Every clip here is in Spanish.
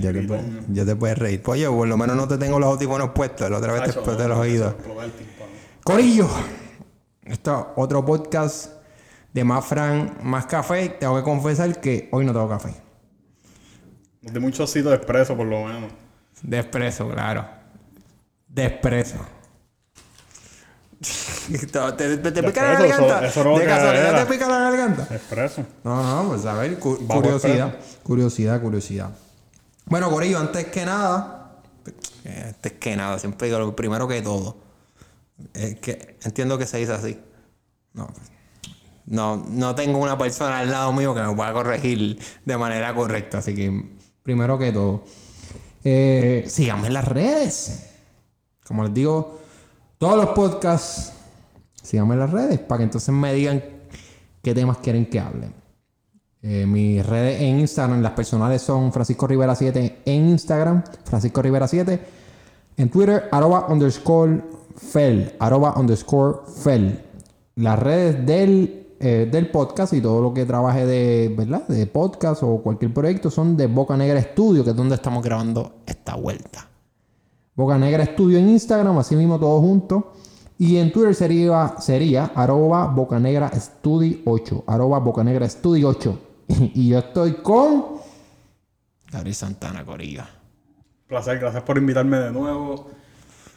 ya te puedes, ya te puedes reír. Pues oye, por lo menos no te tengo los audífonos puestos, la otra vez te exploté los oídos. Corillo, esto es otro podcast de más Fran, más café. Tengo que confesar que hoy no tengo café. De muchos sitios de expreso, por lo menos. De expreso, claro. De expreso. ¿Te, te, te pica la eso- garganta? eso ¿De casualidad era. te pica la garganta? Expreso. No, no, pues a ver, cu- Vamos, curiosidad, curiosidad, curiosidad. Bueno, Corillo, antes que nada, antes que nada, siempre digo lo primero que todo. Es que entiendo que se dice así. No, no, no tengo una persona al lado mío que me pueda corregir de manera correcta, así que primero que todo. Eh, síganme en las redes. Como les digo, todos los podcasts, síganme en las redes para que entonces me digan qué temas quieren que hable. Eh, mis redes en Instagram, las personales son Francisco Rivera 7 en Instagram, Francisco Rivera 7. En Twitter, arroba underscore fel, arroba underscore fel. Las redes del, eh, del podcast y todo lo que trabaje de, ¿verdad? de podcast o cualquier proyecto son de Boca Negra Studio, que es donde estamos grabando esta vuelta. Boca Negra Studio en Instagram, así mismo todo junto. Y en Twitter sería, sería arroba Bocanegra Studio 8. Arroba Bocanegra Studio 8. y yo estoy con... Gabriel Santana Corilla. Placer, gracias por invitarme de nuevo.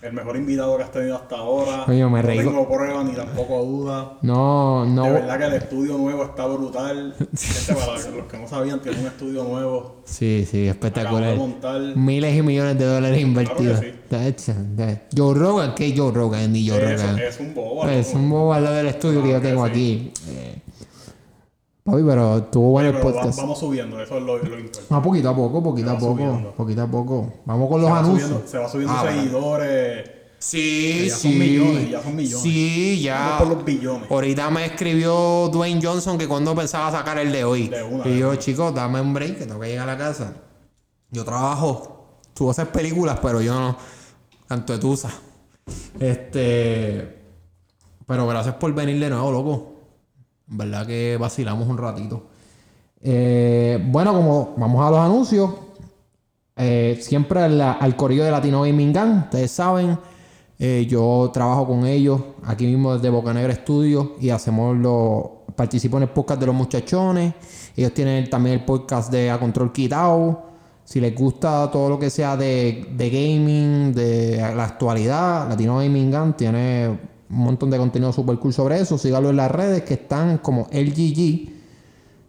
El mejor invitado que has tenido hasta ahora. Coño, me reí No tengo pruebas ni tampoco dudas. No, no... De verdad que el estudio nuevo está brutal. Gente, para los que no sabían, tiene un estudio nuevo. Sí, sí, espectacular. de. Miles y millones de dólares invertidos. Claro ta- Joe Rogan, ¿qué Joe Rogan? Ni Joe Rogan. es un bobo. Es un bobo al lado del estudio que yo tengo sí. aquí. Eh, papi, pero estuvo bueno el podcast. vamos subiendo, eso es lo, lo importante. Ah, poquito a poco, poquito a poco, subiendo. poquito a poco. Vamos con los Se anuncios. subiendo, se va subiendo Ah, seguidores. Sí, ya sí. son millones, ya son millones. Sí, ya. Vamos por los billones. Ahorita me escribió Dwayne Johnson que cuando pensaba sacar el de hoy. De una, y yo, chicos, dame un break que tengo que llegar a la casa. Yo trabajo, tú haces películas, pero yo no. Tanto de tusa. Este. Pero gracias por venir de nuevo, loco. Verdad que vacilamos un ratito. Eh, bueno, como vamos a los anuncios. Eh, siempre al, al de Latino Gaming Gang, ustedes saben. eh, yo trabajo con ellos aquí mismo desde Bocanegra Studio y hacemos lo. Participo en el podcast de los muchachones. Ellos tienen también el podcast de A Control Quitado. Si les gusta todo lo que sea de, de gaming, de la actualidad, Latino Gaming Gang tiene un montón de contenido super cool sobre eso. Síganlo en las redes que están como LGG.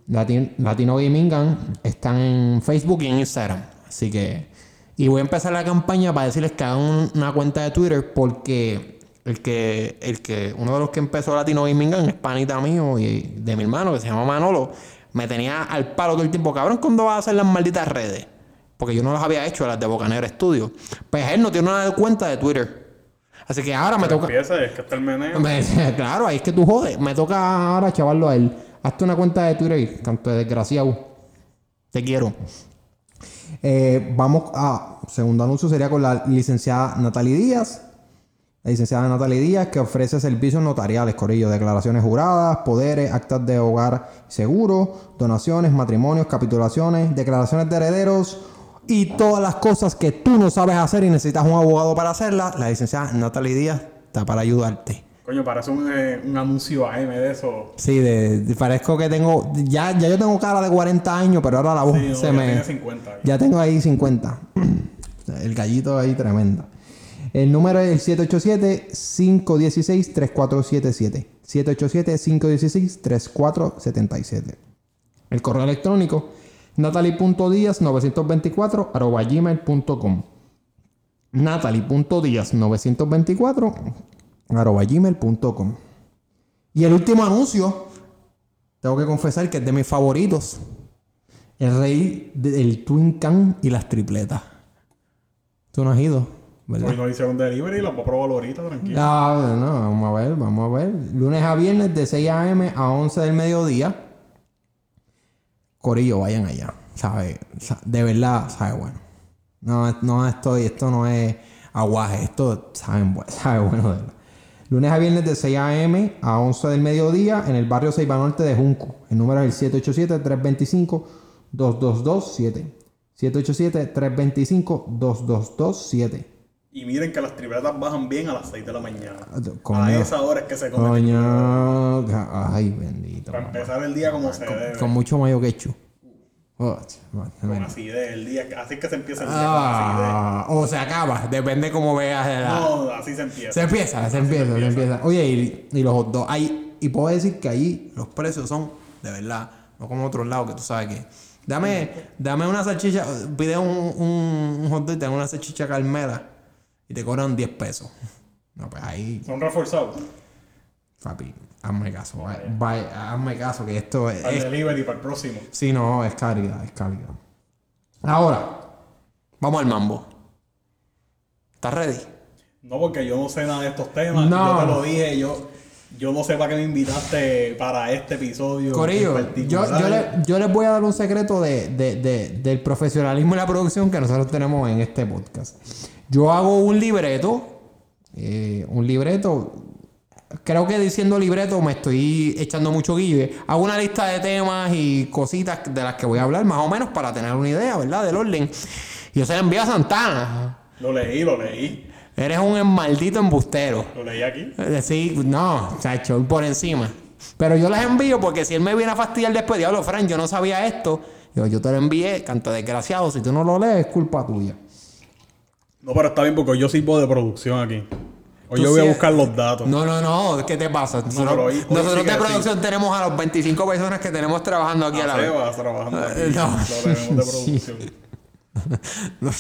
Latin- Latino Gaming Gang están en Facebook y en Instagram. Así que. Y voy a empezar la campaña para decirles que hagan un- una cuenta de Twitter porque el que, el que, uno de los que empezó Latino Gaming Gang es panita mío y de mi hermano que se llama Manolo. Me tenía al palo todo el tiempo, cabrón, ¿cuándo vas a hacer las malditas redes? Porque yo no las había hecho, las de Bocanegra Studio. Pues él no tiene una cuenta de Twitter. Así que ahora me toca. Empieza, es que está el meneo. Me- claro, ahí es que tú jodes. Me toca ahora chavarlo a él. Hazte una cuenta de Twitter y canto de desgraciado. Te quiero. Eh, vamos a. Segundo anuncio sería con la licenciada Natalie Díaz. La licenciada Natalie Díaz que ofrece servicios notariales, Corillo, declaraciones juradas, poderes, actas de hogar seguro, donaciones, matrimonios, capitulaciones, declaraciones de herederos y todas las cosas que tú no sabes hacer y necesitas un abogado para hacerlas. La licenciada Natalie Díaz está para ayudarte. Coño, parece un, eh, un anuncio AM de eso. Sí, de, de- parezco que tengo. Ya, ya yo tengo cara de 40 años, pero ahora la voz Sí, no, se ya me. tiene 50 ahí. Ya tengo ahí 50. El gallito ahí tremendo. El número es el 787-516-3477. 787-516-3477. El correo electrónico natalie.díaz924 arroba gmail.com natalie.díaz924 arroba gmail.com Y el último anuncio, tengo que confesar que es de mis favoritos. El rey del Twin Can y las tripletas. Tú no has ido, ¿verdad? Hoy no hicieron delivery, la voy a probar ahorita, tranquilo. Ah, no, vamos a ver, vamos a ver. Lunes a viernes de 6 a.m. a 11 del mediodía. Corillo, vayan allá. ¿Sabe? Sa- De verdad, sabe bueno. No, no estoy, esto no es aguaje, esto sabe, bu- sabe bueno de verdad. Lunes a viernes de 6 a.m. a 11 del mediodía en el barrio Ceiba Norte de Junco. El número es el 787-325-2227. 787-325-2227. Y miren que las tripletas bajan bien a las 6 de la mañana. Coño. A esa hora es que se come. Coño. Ay, bendito. Para empezar el día como se debe. Con mucho mayo quechu. Oh, Con acidez, el día. Así es que se empieza el día con acidez. Ah, o se acaba, depende cómo veas la... No, así se empieza. Se empieza, se empieza, se empieza. Oye, y, y los hot dogs, ahí, y puedo decir que ahí los precios son de verdad, no como otros lados que tú sabes que. Dame, dame una salchicha, pide un, un, un hot dog dan una salchicha carmela y te cobran 10 pesos. No, pues ahí, Son reforzados. papi, hazme caso, vaya, vaya, hazme caso que esto es. Al delivery para el próximo. sí, no, es calidad, es calidad. Ahora, vamos al mambo. ¿Estás ready? No, porque yo no sé nada de estos temas. No. Yo te lo dije, yo, yo no sé para qué me invitaste para este episodio. Corillo, en yo, particular. yo, le- yo les voy a dar un secreto de, de- de- del profesionalismo y la producción que nosotros tenemos en este podcast. Yo hago un libreto, eh, un libreto, creo que diciendo libreto me estoy echando mucho guille. Hago una lista de temas y cositas de las que voy a hablar, más o menos para tener una idea, ¿verdad? Del orden. Y yo se la envío a Santana. Lo leí, lo leí. Eres un maldito embustero. Lo leí aquí. Es decir, no, chacho, por encima. Pero yo las envío porque si él me viene a fastidiar después, diablo, Fran, yo no sabía esto. Yo, yo te lo envié, canto desgraciado. Si tú no lo lees, es culpa tuya. No, pero está bien porque yo sirvo de producción aquí. Hoy Tú yo voy a buscar los datos. No, no, no, ¿qué te pasa? Nosotros, pero hoy- hoy nosotros sí que de sí. producción tenemos a los 25 personas que tenemos trabajando aquí a la vez. Trabajando aquí. No. Lo tenemos de producción. No.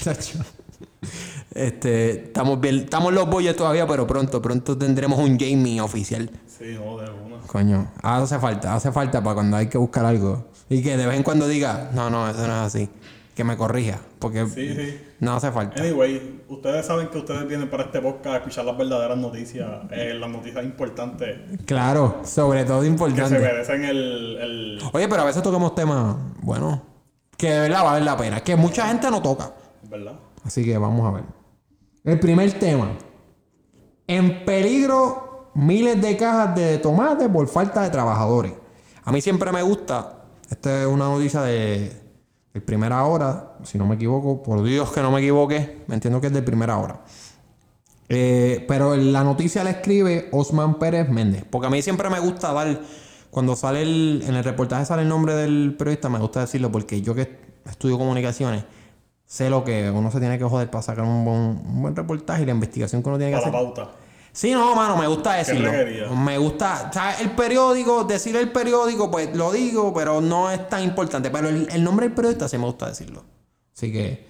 Este, estamos bien, estamos los boyes todavía, pero pronto, pronto tendremos un Jamie oficial. Sí, no, de una. Coño, hace falta, hace falta para cuando hay que buscar algo. Y que de vez en cuando diga, no, no, eso no es así. Que me corrija, porque Sí, sí. no hace falta. Anyway, ustedes saben que ustedes vienen para este podcast a escuchar las verdaderas noticias, eh, las noticias importantes Claro, sobre todo que se merecen el, el... Oye, pero a veces toquemos temas, bueno, que de verdad vale la pena, que mucha gente no toca. ¿Verdad? Así que vamos a ver. El primer tema. En peligro miles de cajas de tomate por falta de trabajadores. A mí siempre me gusta. Esta es una noticia de, de primera hora, si no me equivoco. Por Dios que no me equivoque. Me entiendo que es de primera hora. Eh, pero la noticia la escribe Osman Pérez Méndez. Porque a mí siempre me gusta dar. Cuando sale el, en el reportaje sale el nombre del periodista, me gusta decirlo porque yo que estudio comunicaciones, sé lo que uno se tiene que joder para sacar un buen, un buen reportaje y la investigación que uno tiene que Para la hacer. pauta. Sí, no, mano, me gusta decirlo. Me gusta, ¿sabes? El periódico, decir el periódico, pues lo digo, pero no es tan importante. Pero el, el nombre del periodista sí me gusta decirlo. Así que.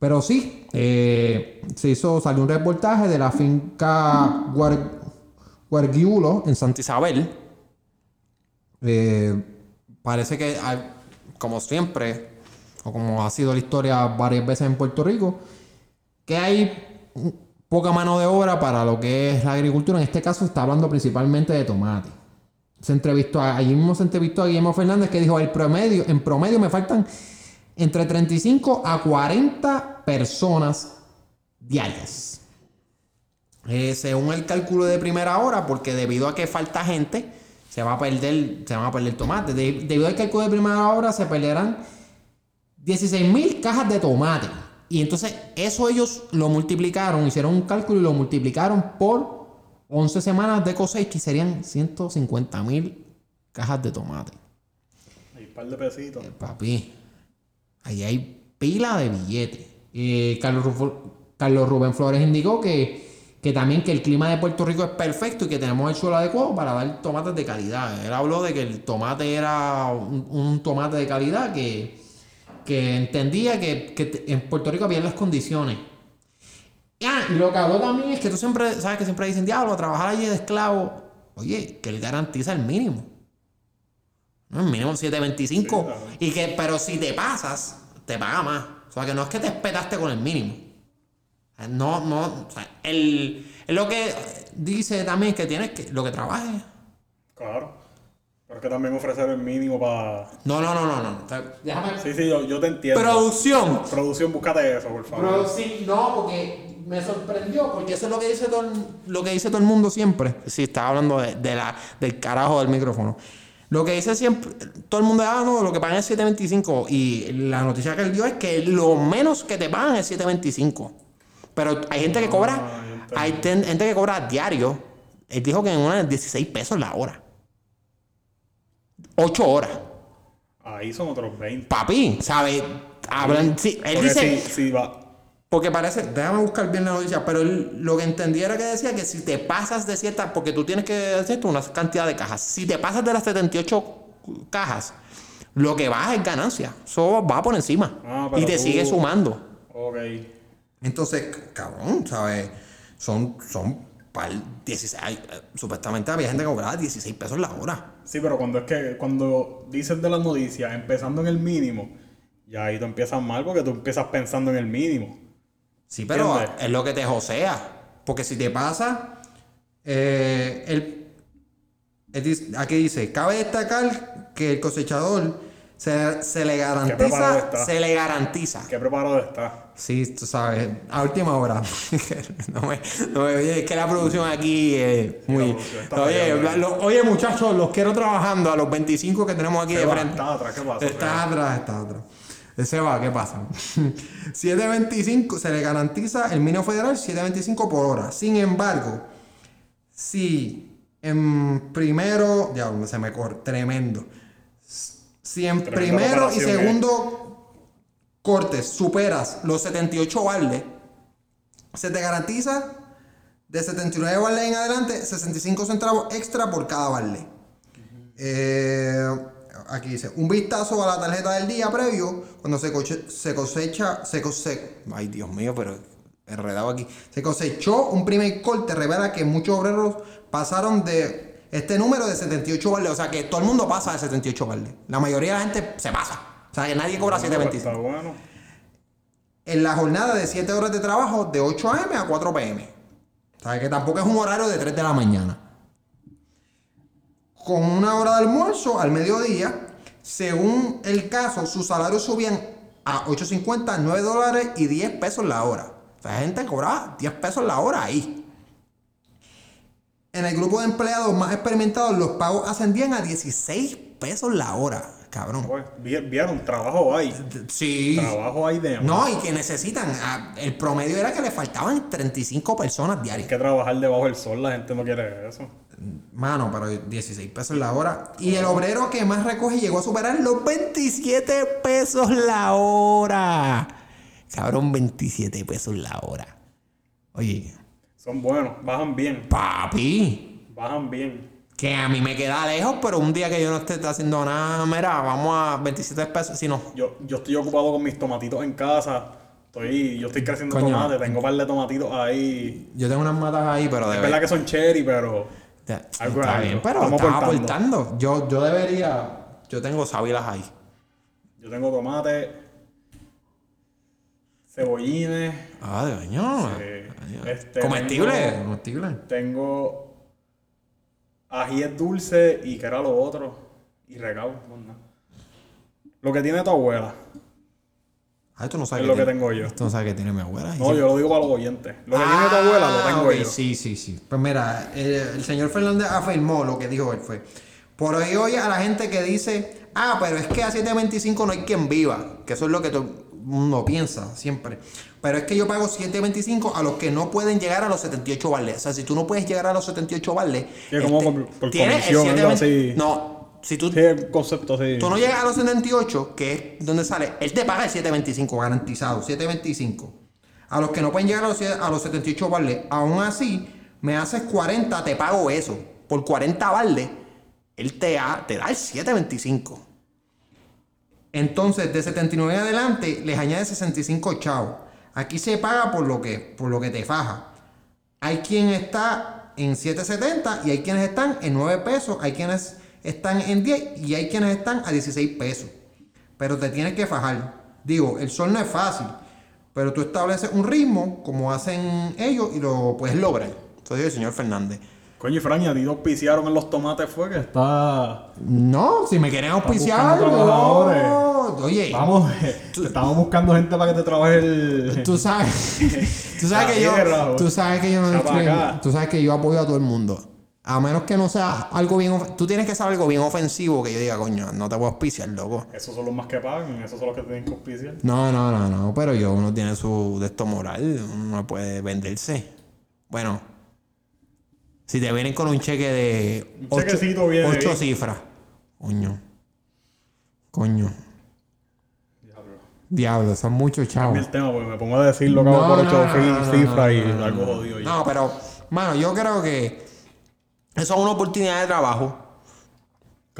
Pero sí, eh, se hizo, salió un reportaje de la finca Guar- Guargiulo en Santa Isabel. Eh, parece que, hay- como siempre, o como ha sido la historia varias veces en Puerto Rico, que hay poca mano de obra para lo que es la agricultura. En este caso está hablando principalmente de tomate. Se entrevistó, a- allí mismo se entrevistó a Guillermo Fernández que dijo, el promedio, en promedio me faltan entre 35 a 40 personas diarias. Eh, según el cálculo de primera hora, porque debido a que falta gente, se va a perder, se van a perder tomates. De- debido al cálculo de primera hora, se perderán 16 mil cajas de tomate. Y entonces eso ellos lo multiplicaron, hicieron un cálculo y lo multiplicaron por 11 semanas de cosecha y serían 150 mil cajas de tomate. Hay un par de pesitos. Papi, ahí hay pila de billetes. Eh, Carlos, Carlos Rubén Flores indicó que, que también que el clima de Puerto Rico es perfecto y que tenemos el suelo adecuado para dar tomates de calidad. Él habló de que el tomate era un, un tomate de calidad que, que entendía que, que en Puerto Rico había las condiciones. Ah, y lo que habló también es que tú siempre, sabes que siempre dicen, diablo, trabajar allí de esclavo. Oye, que él garantiza el mínimo. El mínimo 7.25. Sí, y que, pero si te pasas, te paga más. O sea, que no es que te espetaste con el mínimo. No, no. O sea, el, él lo que dice también es que tienes que. Lo que trabajes. Claro. Pero es que también ofrecer el mínimo para... No, no, no, no, no. Déjame. Sí, sí, yo, yo te entiendo. Producción. Producción, búscate eso, por favor. Produ- sí, no, porque me sorprendió porque eso es lo que dice todo el, lo que dice todo el mundo siempre. Si estaba hablando de, de la, del carajo del micrófono. Lo que dice siempre, todo el mundo, ah, no, lo que pagan es 7.25. Y la noticia que él dio es que lo menos que te pagan es 7.25. Pero hay gente que cobra, Ah, entendí. hay ten- gente que cobra diario. Él dijo que en una 16 pesos la hora. 8 horas. Ahí son otros 20. Papi, ¿sabes? Hablan, sí, él Porque dice, si va. porque parece, déjame buscar bien la noticia, pero él, lo que entendí era que decía que si te pasas de cierta, porque tú tienes que hacer una cantidad de cajas, si te pasas de las 78 cajas, lo que baja es ganancia, eso va por encima Ah, y te tú- sigue sumando. Ok. Entonces, cabrón, ¿sabes? Son, son par, 16, ay, eh, supuestamente había gente que cobraba 16 pesos la hora. Sí, pero cuando es que cuando dices de las noticias, empezando en el mínimo, ya ahí tú empiezas mal porque tú empiezas pensando en el mínimo. Sí, pero ¿Entiendes? es lo que te josea. Porque si te pasa, eh, el, aquí dice, cabe destacar que el cosechador se, se le preparado garantiza, está. se le garantiza. ¿Qué preparado está? Sí, tú sabes, a última hora. no me, no me- oye, es que la producción aquí es muy... Oye, lo- oye, muchachos, los quiero trabajando a los 25 que tenemos aquí ¿Qué de va? frente. Está atrás, ¿qué pasa? Está atrás, está atrás. Ese va, ¿qué pasa? 7.25 se le garantiza el mínimo federal 7.25 por hora. Sin embargo, si en primero, ya se me corre, tremendo. Si en Tremenda primero y comparación, ¿eh? segundo cortes superas los 78 baldes, se te garantiza de 79 baldes en adelante 65 centavos extra por cada balde. Eh, aquí dice, un vistazo a la tarjeta del día previo, cuando se, cosecha, se cosecha, ay Dios mío, pero enredado aquí, se cosechó un primer corte, revela que muchos obreros pasaron de este número de 78 baldes, o sea que todo el mundo pasa de 78 baldes, la mayoría de la gente se pasa, o sea que nadie cobra pues, 725. Está bueno. En la jornada de 7 horas de trabajo de 8 a.m. a 4 p.m. O sea que tampoco es un horario de 3 de la mañana con una hora de almuerzo al mediodía. Según el caso, sus salarios subían a 8.50, 9 dólares y 10 pesos la hora. O sea, gente cobraba 10 pesos la hora ahí. En el grupo de empleados más experimentados, los pagos ascendían a 16 pesos la hora. Cabrón. Pues, vi- vieron, trabajo hay. Sí. Trabajo hay de No, y que necesitan. ah, El promedio era que le faltaban 35 personas Hay diarias. que trabajar debajo del sol, la gente no quiere eso. Mano, pero 16 pesos la hora. Y el obrero que más recoge llegó a superar los 27 pesos la hora. Cabrón, 27 pesos la hora. Oye, Son buenos, bajan bien, papi, bajan bien. Que a mí me queda lejos, pero un día que yo no esté haciendo nada, mira, vamos a 27 pesos. Si no, Yo, yo estoy ocupado con mis tomatitos en casa. Estoy, yo estoy creciendo Coño. tomate, tengo un par de tomatitos ahí. yo tengo unas matas ahí, pero de Es verdad que son cherry, pero está es bien, pero Estamos aportando. aportando. Yo, yo debería. Yo tengo sábilas ahí. yo tengo tomate, cebollines, Ah, de baño. este, Comestible. tengo- Comestible. tengo ajíes dulce y que era lo otro. Y regalo, nada. Lo que tiene tu abuela. Ah, esto no sabes Es qué lo que tiene- tengo yo. Esto no sabe que tiene mi abuela. No, yo lo digo para los oyentes. Lo que tiene tu abuela lo tengo Ah, yo. Sí, sí, sí. Pues mira, el señor Fernández afirmó lo que dijo él fue. Por hoy oye a la gente que dice, ah, pero es que a 7.25 no hay quien viva. Que eso es lo que todo el mundo piensa siempre. Pero es que yo pago 7.25 a los que no pueden llegar a los 78 vales. O sea, si tú no puedes llegar a los 78 vales. Sí, como este, por- el comisión, algo 7.20 así. No, si tú Sí, el concepto así. Tú no llegas a los 78, que es donde sale, él te paga el 725 garantizado, 725. A los que no pueden llegar a los, a los 78 baldes, aún así, me haces 40, te pago eso. Por 40 baldes, él te, ha- te da el 725. Entonces, de 79 en adelante, les añade 65 chavos. Aquí se paga por lo que, por lo que te faja. Hay quien está en 7.70 y hay quienes están en 9 pesos, hay quienes están en 10 y hay quienes están a 16 pesos. Pero te tienes que fajar. Digo, el sol no es fácil, pero tú estableces un ritmo como hacen ellos y lo puedes lograr. Dice el señor Fernández. Coño, y Fran, ¿y a ti te auspiciaron en los tomates fue que está... No, si me quieren auspiciar, trabajadores. oye, Vamos, estamos buscando gente para que te trabaje el. tú sabes, tú sabes que yo, tú sabes que yo no estoy- tú sabes que yo apoyo a todo el mundo. A menos que no sea algo bien, tú tienes que ser algo bien ofensivo que yo diga, coño, no te puedo auspiciar, loco. Esos son los más que pagan, esos son los que tienen que auspiciar. No, no, no, no, pero yo uno tiene su de esto moral, uno no puede venderse. Bueno, si te vienen con un cheque de Un ocho, viene ocho bien. cifras, coño, coño, Diablo. diablo, son muchos chavos. El tema, porque me pongo a decirlo como por ocho cifras y algo jodido. No, pero, mano, yo creo que eso es una oportunidad de trabajo.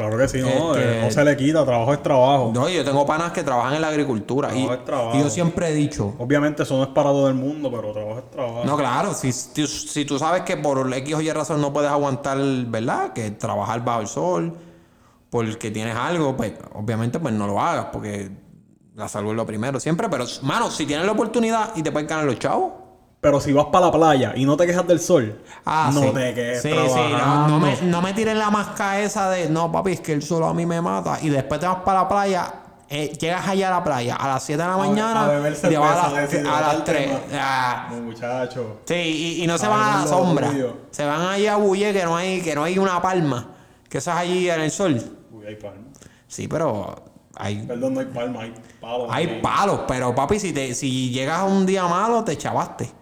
Claro que sí, no, Este- eh, no se le quita, trabajo es trabajo. No, yo tengo panas que trabajan en la agricultura y, Trabajo es trabajo. y yo siempre he dicho, Obviamente eso no es para todo el mundo, pero trabajo es trabajo. No, claro, si, si, si tú sabes que por X o Y razón no puedes aguantar, ¿verdad? Que trabajar bajo el sol, porque tienes algo, pues obviamente pues no lo hagas, porque la salud es lo primero siempre. Pero, mano, si tienes la oportunidad y te pueden ganar los chavos. Pero si vas para la playa y no te quejas del sol, Ah, no sí. te quedes Sí, sí, no, me, no me tiren la máscara esa de, no, papi, es que el sol a mí me mata. Y después te vas para la playa, eh, llegas allá a la playa a las 7 de la mañana a beber y te vas a las, a las deshidratarte 3. más. Ah, No, muchacho. Sí, y, y no se van a la sombra. Se van allí a Bulle que no hay, que no hay una palma. Que eso es allí en el sol. Uy, hay palma. Sí, pero hay, Perdón, no hay palma, hay palos. hay ahí. palos. Pero papi, si te, si llegas a un día malo, te chavaste.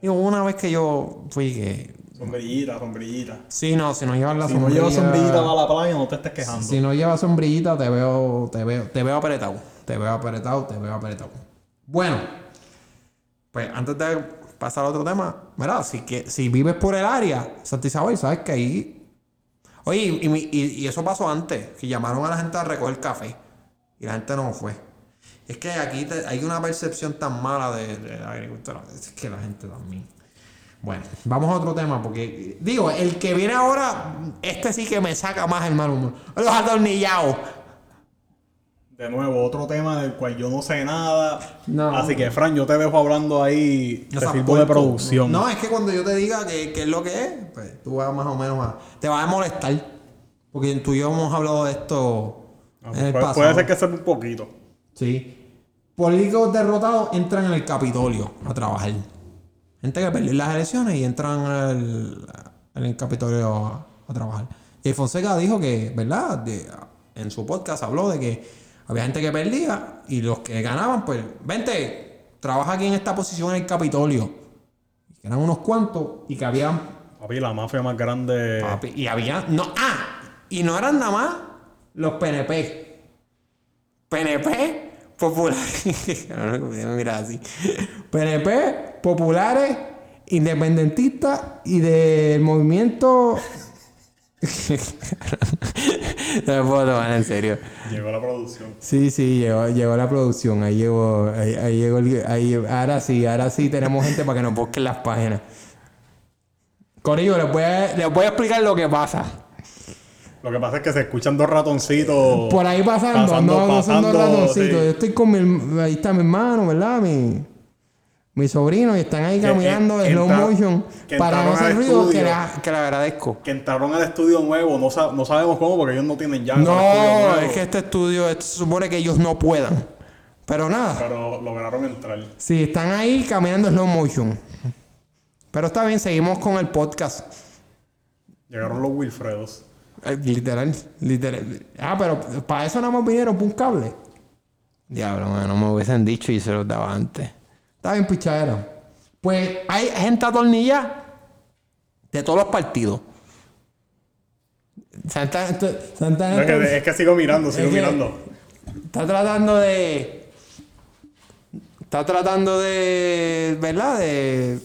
Digo, una vez que yo fui que. Sombrillita, sombrillita. Sí, no, si no llevas la Si no sombrilla. llevas sombrillita para la playa, no te estés quejando. Si no llevas sombrillita, te veo, te veo, te veo apretado. Te veo apretado, te veo apretado. Bueno, pues antes de pasar a otro tema, ¿verdad? Si, que, si vives por el área, Santa Isabel, sabes que ahí. Oye, y, mi- y- y eso pasó antes, que llamaron a la gente a recoger café. Y la gente no fue. Es que aquí te- hay una percepción tan mala de, de la agricultura. Es que la gente también. Bueno, vamos a otro tema, porque digo, el que viene ahora, este sí que me saca más el mal humor. Los atornillados. De nuevo, otro tema del cual yo no sé nada. No. Así que, Fran, yo te dejo hablando ahí. Te sirvo de producción. No, es que cuando yo te diga que, que es lo que es, pues tú vas más o menos a. Te vas a molestar. Porque tú y yo hemos hablado de esto Ah, en el puede, pasado. puede ser que sea un poquito. Sí. Políticos derrotados entran en el Capitolio a trabajar. Gente que perdió las elecciones y entran al, en el Capitolio a, a trabajar. Y Fonseca dijo que, ¿verdad? De- en su podcast habló de que había gente que perdía y los que ganaban, pues, vente, trabaja aquí en esta posición en el Capitolio. Y que eran unos cuantos y que habían Papi, la mafia más grande. Papi, y había. No, ah, y no eran nada más los PNP. PNP populares. Mira así. PNP populares, independentistas y del movimiento. no me puedo tomar en serio. Llegó la producción. Sí, sí, llegó, llegó la producción. Ahí llegó. Ahí, ahí llegó el- ahí- ahora sí, ahora sí tenemos gente para que nos busquen las páginas. Corillo, les voy, a, les voy a explicar lo que pasa. Lo que pasa es que se escuchan dos ratoncitos. Por ahí pasando, Pasando, no, no son dos pasando, ratoncitos. sí. Yo estoy con mi, ahí está mi hermano, ¿verdad? Mi, mi sobrino, y están ahí caminando en slow motion para no hacer ruido, que, la- que le agradezco. Que entraron al estudio nuevo. No, sa- no sabemos cómo porque ellos no tienen estudio No, es que este estudio esto se supone que ellos no puedan. Pero nada, Pero lograron entrar. sí, están ahí caminando en slow motion. Pero está bien, seguimos con el podcast. Llegaron los Wilfredos. Eh, Literal, literal. Ah, pero para eso no me vinieron por un cable. Diablo, no me hubiesen dicho y se los daba antes. Está bien, pichadero. Pues hay gente atornillada de todos los partidos. Santa, Santa Es que, es que sigo mirando, sigo Es que- mirando. está tratando de. Está tratando de. ¿Verdad? De.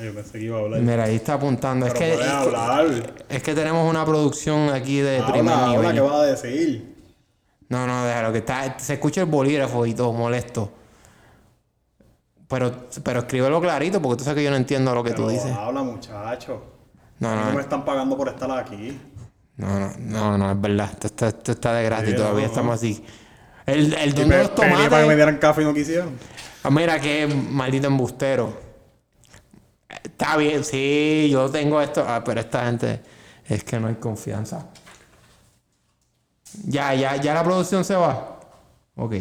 Ay, yo pensé que iba a hablar. Mira, ahí está apuntando. Es Pero que, es, que, hablar. es que tenemos una producción aquí de primer Habla, nivel. habla, ¿qué vas a decir? No, no, déjalo, que está, se escucha el bolígrafo y todo, molesto. Pero, pero escríbelo clarito porque tú sabes que yo no entiendo lo que tú dices. Habla, muchacho. No, No no, me están pagando por estar aquí. no, no, no, no, es verdad. Esto está, esto está de gratis Sí, todavía, no, estamos así. El, el dueño de los pedí para que me tomates. dieran café y no quisieron. Ah, mira, qué maldito embustero. Está bien, sí, yo tengo esto. Ah, pero esta gente es que no hay confianza. Ya, ya, ya la producción se va. Ok.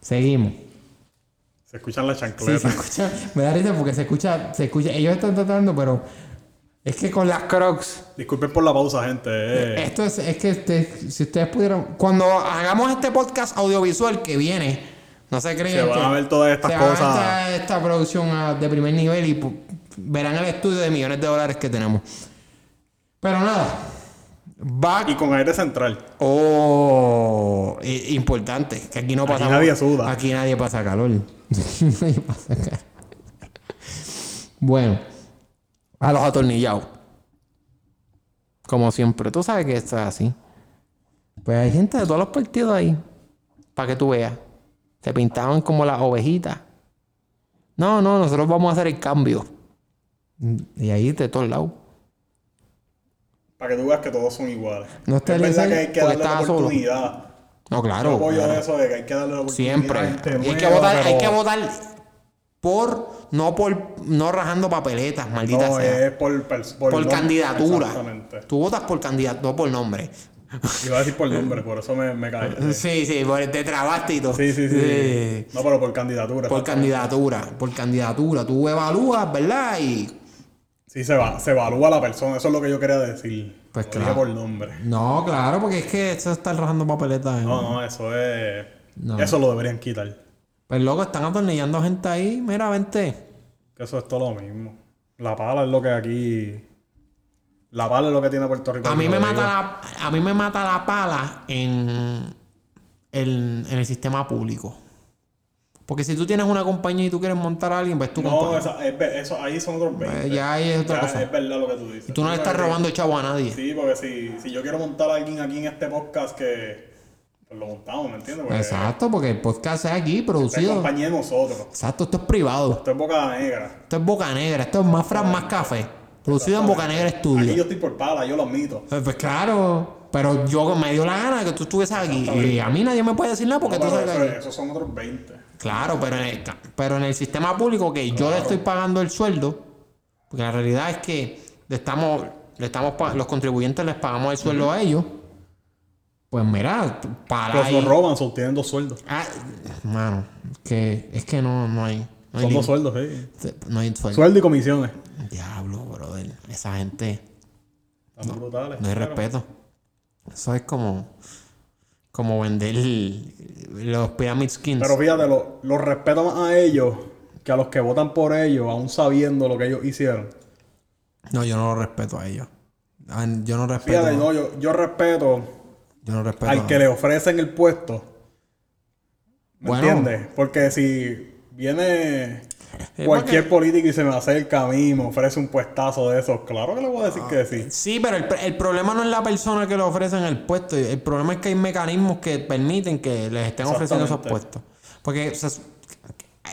Seguimos. Se escuchan las Sí, chancletas. se escucha. Me da risa porque se escucha. Se escucha. Ellos están tratando, pero. Es que con las crocs. Disculpen por la pausa, gente. eh. Esto es, es que este- si ustedes pudieran. Cuando hagamos este podcast audiovisual que viene, no se creen. Se van que- a ver todas estas se van a cosas. ver esta, esta producción ah, de primer nivel y verán el estudio de millones de dólares que tenemos. Pero nada. Va. Y con aire central. Oh, importante. Que aquí no Aquí pasa nadie suda. Aquí nadie pasa calor. Nadie pasa calor. Bueno, a los atornillados. Como siempre. Tú sabes que esto es así. Pues hay gente de todos los partidos ahí. Para que tú veas. Se pintaban como las ovejitas. No, no, nosotros vamos a hacer el cambio. Y ahí de todos lados. Para que tú veas que todos son iguales. No es verdad que hay que darle la solo. oportunidad. No, claro. Yo apoyo claro. eso de que hay que darle la oportunidad. Siempre. a gente Y hay que votar, hay que votar por, no por, no rajando papeletas, maldita No, sea. es por, por, por nombre. candidatura. Exactamente. Tú votas por candidato, no por nombre. Iba a decir por nombre, por eso me, me caí. Sí, sí, por, te trabaste y todo. Sí, sí, sí. Sí. No, pero por candidatura. Por candidatura, por candidatura. Tú evalúas, ¿verdad? Y. Sí, se, va, se evalúa la persona. Eso es lo que yo quería decir. Pues Lo claro. por nombre. No, claro, porque es que eso está rajando papeletas. ¿eh? No, no, eso es. No. Eso lo deberían quitar. Pues loco, están atornillando gente ahí. Mira, vente. Que eso es todo lo mismo. La pala es lo que aquí. La pala es lo que tiene Puerto Rico. A mí me mata la, a mí me mata la pala en, el- en el sistema público. Porque si tú tienes una compañía y tú quieres montar a alguien, pues tú No, esa- es eso, ahí son otros 20. Eh, ya ahí es otra Ya cosa. Es verdad lo que tú dices. tú no le estás robando chavo a nadie. Sí, porque si, si yo quiero montar a alguien aquí en este podcast que. Pues lo montamos, ¿me entiendes? Porque Exacto, porque el podcast es aquí, Es producido. compañía de nosotros. Exacto, esto es privado. Esto es boca negra. Esto es Boca Negra, esto es más fran, más café. Producido en Boca Negra Aquí Studio. yo estoy por pala, yo lo admito. Pues, pues claro, pero yo me dio la gana que tú estuvieses aquí. Y a mí nadie me puede decir nada porque No, tú sabes que- esos son otros 20. Claro, pero en el, ca- pero en el sistema público que yo le estoy pagando el sueldo, porque la realidad es que le estamos, le estamos los contribuyentes les pagamos el sueldo a ellos, pues mira, para ahí. los roban, son, tienen dos sueldos. Ah, mano, que es que no, no hay, no hay, Son dos sueldos, sí. no hay sueldo. Sueldo y comisiones. Diablo, brother, esa gente Están brutales. no hay respeto. Eso es como, como vender los pyramid skins. Pero fíjate, lo- respeto más a ellos que a los que votan por ellos, aún sabiendo lo que ellos hicieron. No, yo no lo respeto a ellos. Ah, Yo no respeto. Fíjate, no, yo, yo respeto Yo no respeto. al a- que le ofrecen el puesto. ¿Me Bueno. entiendes? Porque si viene cualquier político y se me acerca a mí y me ofrece un puestazo de esos, claro que le voy a decir que sí. Sí, pero el, el problema no es la persona que le ofrecen el puesto. El problema es que hay mecanismos que permiten que les estén ofreciendo esos puestos. Porque o sea,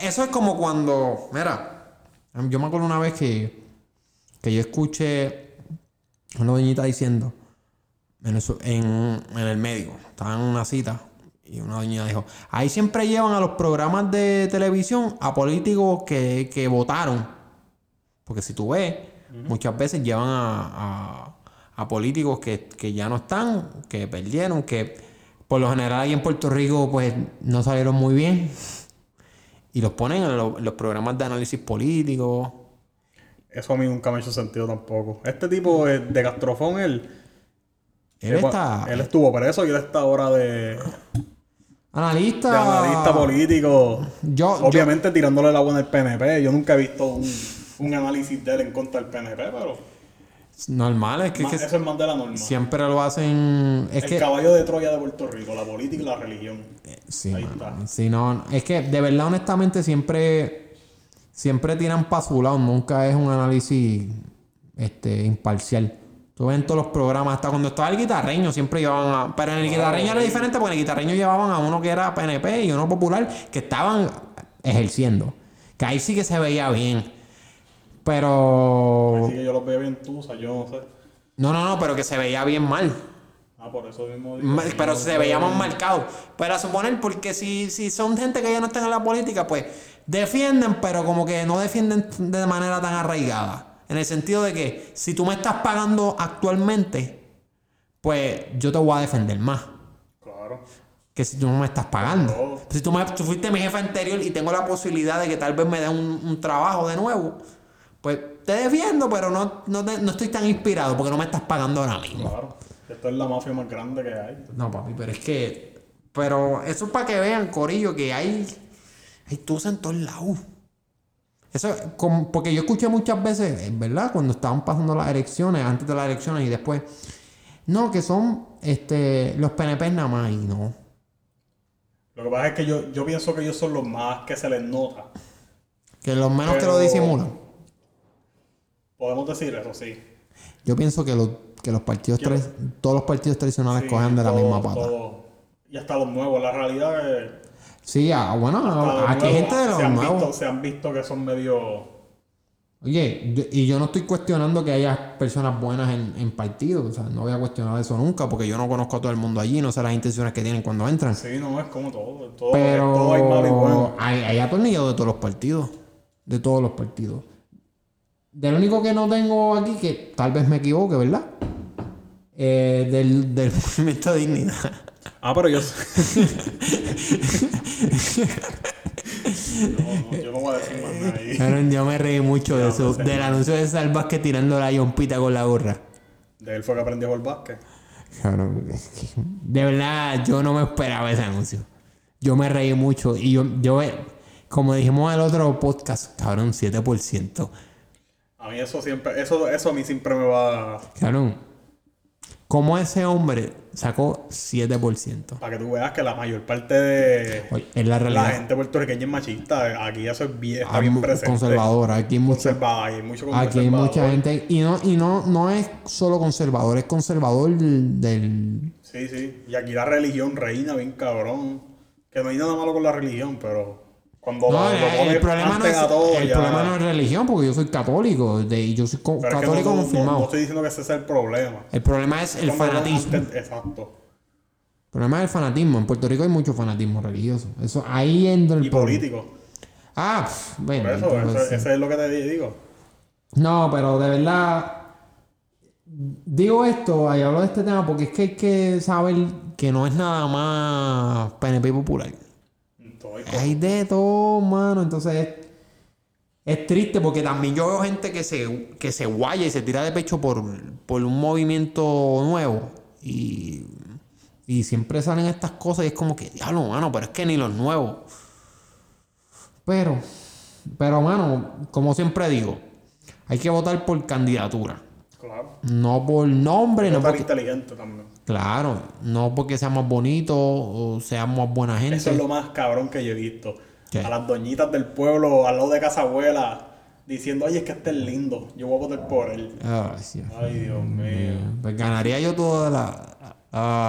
eso es como cuando. Mira, yo me acuerdo una vez que, que yo escuché una doñita diciendo en, en, en el médico, estaba en una cita. Y una doña dijo, ahí siempre llevan a los programas de televisión a políticos que, que votaron. Porque si tú ves, muchas veces llevan a, a- a políticos que, que ya no están, que perdieron, que por lo general ahí en Puerto Rico pues no salieron muy bien. Y los ponen en, lo- en los programas de análisis político. Eso a mí nunca me ha hecho sentido tampoco. Este tipo de, de Gastrofón, él, Él él, está él estuvo preso y él está ahora de, analista. de analista político. Yo, yo- Obviamente tirándole la buena al PNP. Yo nunca he visto un, un análisis de él en contra del PNP, pero normal, es que, más- es que eso es más de la norma. siempre lo hacen. Es el que. caballo de Troya de Puerto Rico, la política y la religión. Sí, Ahí está. Sí, no, es que de verdad, honestamente, siempre, siempre tiran para su lado. Nunca es un análisis este, imparcial. Tú ves en todos los programas, hasta cuando estaba el guitarreño, siempre llevaban a. Pero en el guitarreño era diferente porque en el guitarreño llevaban a uno que era PNP y uno popular que estaban ejerciendo. Que ahí sí que se veía bien. Pero. Así que yo los veo bien tusa, yo no sé. No, no, no, pero que se veía bien mal. Ah, por eso mismo digo. Pero se veía más marcado. Pero a suponer, porque si, si son gente que ya no están en la política, pues defienden, pero como que no defienden de manera tan arraigada. En el sentido de que si tú me estás pagando actualmente, pues yo te voy a defender más. Claro. que si tú no me estás pagando. Si tú, me, tú fuiste mi jefe anterior y tengo la posibilidad de que tal vez me den un, un trabajo de nuevo, pues te defiendo, pero no, no, te- no estoy tan inspirado porque no me estás pagando ahora mismo. Claro. Esto es la mafia más grande que hay. No, papi, pero es que. Pero eso es para que vean, Corillo, que hay. Hay tusa en todos lados. Eso, como- porque yo escuché muchas veces, verdad, cuando estaban pasando las elecciones, antes de las elecciones y después. No, que son este, los PNP nada más y no. Lo que pasa es que yo, yo pienso que ellos son los más que se les nota. Que los menos que lo disimulan. Podemos decir eso, sí. Yo pienso que los, que los partidos, tra- todos los partidos tradicionales Sí, cogen de la misma pata. todo. Y hasta los nuevos. La realidad es Sí, ah, bueno, hasta aquí hay gente de los se han nuevos. Visto, se han visto que son medio... Oye, yo- y yo no estoy cuestionando que haya personas buenas en, en partidos, o sea, no voy a cuestionar eso nunca, porque yo no conozco a todo el mundo allí, no sé las intenciones que tienen cuando entran. Sí, no, es como todo. Todo, Pero todo hay malo y bueno. hay, hay de todos los partidos, de todos los partidos. Del único que no tengo aquí, que tal vez me equivoque, ¿verdad? Eh, del, del movimiento de dignidad. Ah, pero yo... no, no, yo no voy a decir más nada ahí. Pero yo me reí mucho de eso, del anuncio de Salvas que tirando la yompita con la gorra. De él fue que aprendió el básquet. Que de verdad yo no me esperaba ese anuncio. Yo me reí mucho y yo, yo eh, como dijimos en el otro podcast, cabrón, 7%. A mí eso siempre... Eso, eso a mí siempre me va... Cabrón, ¿cómo ese hombre sacó 7%? Para que tú veas que la mayor parte de... Oye, es la La realidad. gente puertorriqueña es machista. Aquí eso es bien, está bien presente. conservadora, aquí Conservada, hay mucho aquí hay mucha gente y no y no no es solo conservador, es conservador del, del- Sí, sí. Y aquí la religión reina bien cabrón. Que no hay nada malo con la religión, pero cuando No, lo, el, problema no es, a todo, el ya- problema no es religión, porque yo soy católico, de, y yo soy co- Pero es que católico no, confirmado. no- no estoy diciendo que ese sea el problema. el problema es el fanatismo. antes- exacto. El problema es el fanatismo. En Puerto Rico hay mucho fanatismo religioso. Eso ahí entra el Y político. Ah, pff, bueno. Eso, eso- ese es lo que te digo. No, pero de verdad. Digo esto, y hablo de este tema porque es que hay que saber que no es nada más PNP popular. Hay Hay de todo, mano. Entonces es, es triste porque también yo veo gente que se, que se guaya y se tira de pecho por, por un movimiento nuevo. Y, y siempre salen estas cosas y es como que, diablo, mano, pero es que ni los nuevos. Pero, pero, mano, como siempre digo, hay que votar por candidatura. No por nombre, no porque... inteligente también. Claro, no porque seamos bonitos o seamos buena gente. Eso es lo más cabrón que yo he visto. ¿Qué? A las doñitas del pueblo, al lado de casa abuela, diciendo, oye, es que este es lindo. Yo voy a votar por él. Ay, Dios. Ay, Dios mío. Pues ganaría yo toda la. Ah.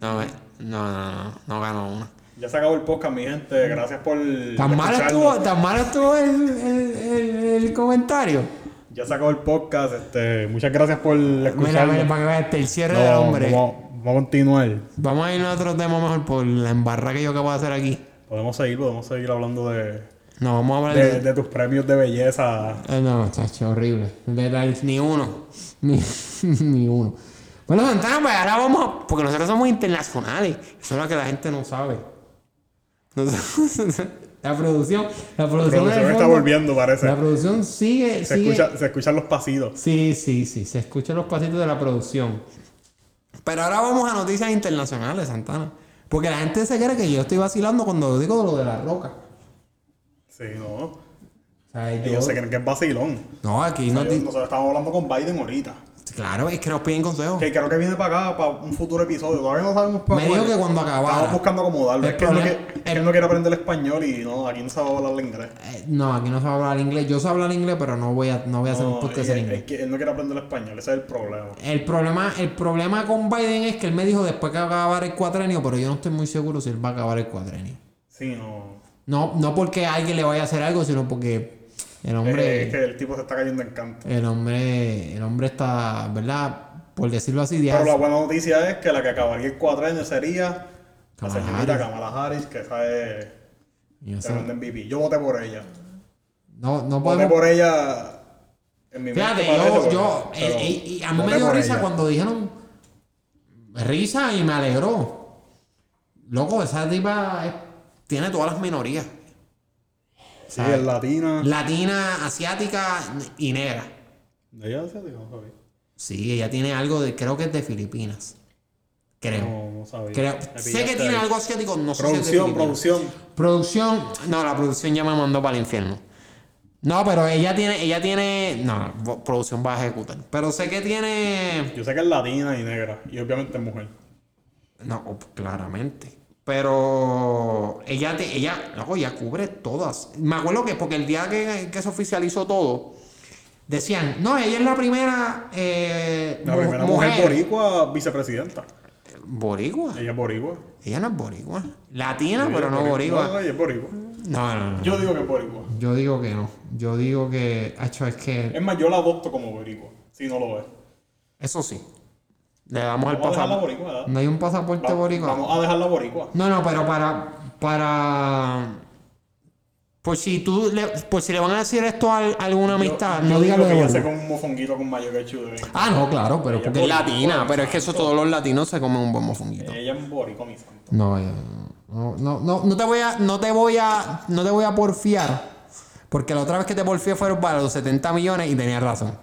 No, no, no, no, no gano una. Ya se acabó el podcast, mi gente. Gracias por. Tan mal estuvo, tan mal estuvo el, el, el- el comentario. Ya se acabó el podcast. Este, muchas gracias por Mira, escucharnos. mira, para que veas el cierre No, del hombre. Vamos, vamos a continuar. Vamos a ir a otro tema mejor por la embarra que yo acabo de hacer aquí. Podemos seguir, podemos seguir hablando de, No, vamos a hablar de, de. de tus premios de belleza. Eh, no, chacho, horrible. De ni uno. Ni, ni uno. Bueno, Santana, pues ahora vamos a- Porque nosotros somos internacionales. Eso es lo que la gente no sabe. La producción. La La producción, producción está fondo- volviendo, parece. La producción sigue. Se, sigue escucha, se escuchan los pasitos. Sí, sí, sí. Se escuchan los pasitos de la producción. Pero ahora vamos a noticias internacionales, Santana. Porque la gente se cree que yo estoy vacilando cuando digo lo de la roca. Sí, no. O sea, yo- Ellos se creen que es vacilón. No, aquí no. Nosotros estamos hablando con Biden ahorita. Claro, es que nos piden consejos. Que creo que viene para acá, para un futuro episodio. Todavía no sabemos para Me dijo que cuando acabara. Estamos buscando acomodarlo. El Es que, él no, quiere- es que él no quiere aprender el español y no, aquí no sabe hablar el inglés. Eh, no, aquí no se va a hablar inglés. Yo sé hablar inglés, pero no voy a, no voy a hacer un No, podcast y en inglés. es que él no quiere aprender el español, ese es el problema. El problema, el problema con Biden es que él me dijo después que va a acabar el cuatrenio, pero yo no estoy muy seguro si él va a acabar el cuatrenio. Sí, no. No, no porque alguien le vaya a hacer algo, sino porque el Eh, hombre, es que el tipo se está cayendo en canto. el hombre, el hombre está, ¿verdad? Por decirlo así, Pero la buena noticia es que la que acabaría el cuatrenio sería la Kamala señorita Harris. Kamala Harris, que esa es Yo sé. MVP. Yo voté por ella. No, no Voté podemos. por ella en mi Fíjate, yo, yo, pero eh, eh, y a mí me voté dio risa ella. cuando dijeron, risa y me alegró. Loco, esa es- tiene todas las minorías. Sí, es latina. Latina, asiática y negra. ¿De ella se dijo? No sabía. Sí, ella tiene algo de, creo que es de Filipinas. Creo. No, no sabía. Creo. Sé que tiene algo asiático, no sé es Producción, producción. Producción, no, la producción ya me mandó para el infierno. No, pero ella tiene, ella tiene, no, producción va a ejecutar. Pero sé que tiene, Yo sé que es latina y negra. Y obviamente es mujer. no, claramente. Pero ella, te, ella, loco, ella cubre todas. Me acuerdo que porque el día que, que se oficializó todo, decían, no, ella es la primera, eh, La primera mujer, boricua vicepresidenta. Boricua. Ella es boricua. Ella no es boricua. Latina, Sí, pero no No, boricua. ella es boricua. No, no, no. Yo digo que es boricua. Yo digo que no. Yo digo que, hecho, es que, Es más, yo la adopto como boricua. Si no lo es. eso sí. Le damos el Vamos pasaporte. No hay un pasaporte Va- boricua. Vamos a dejarla boricua. No, no, pero para. Para. Por si tú le, por si le van a decir esto a, alguna amistad, Yo- no yo digas digo lo de que ella se boricua. come un mofonguito con mayo ketchup de vez en Ah, no, claro, pero Ella porque es latina. Pero es que eso todos los latinos se comen un buen mofonguito. Ella es boricua, mi santo. No, eh, no, no, no, no te voy a, no te voy a, no te voy a porfiar. Porque la otra vez que te porfié fueron para los 70 millones y tenías razón.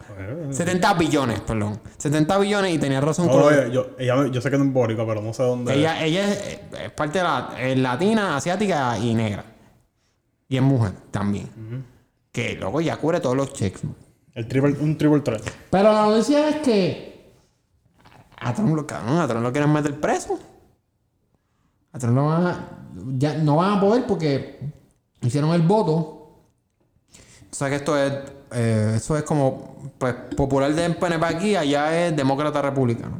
70 billones, perdón. 70 billones y tenías razón No, ella- yo, ella- yo sé que es boricua, pero no sé dónde es. Ella, ella es, es parte de la es latina, asiática y negra. Y es mujer también. Que luego ya cubre todos los checks. El triple, un triple threat. Pero la noticia es que a Trump lo, cabrón, a Trump lo quieren meter preso. A Trump lo van a, ya no van a poder porque hicieron el voto. O sea que esto es, eh, eso es como pues, popular de PNP aquí, allá es demócrata republicano.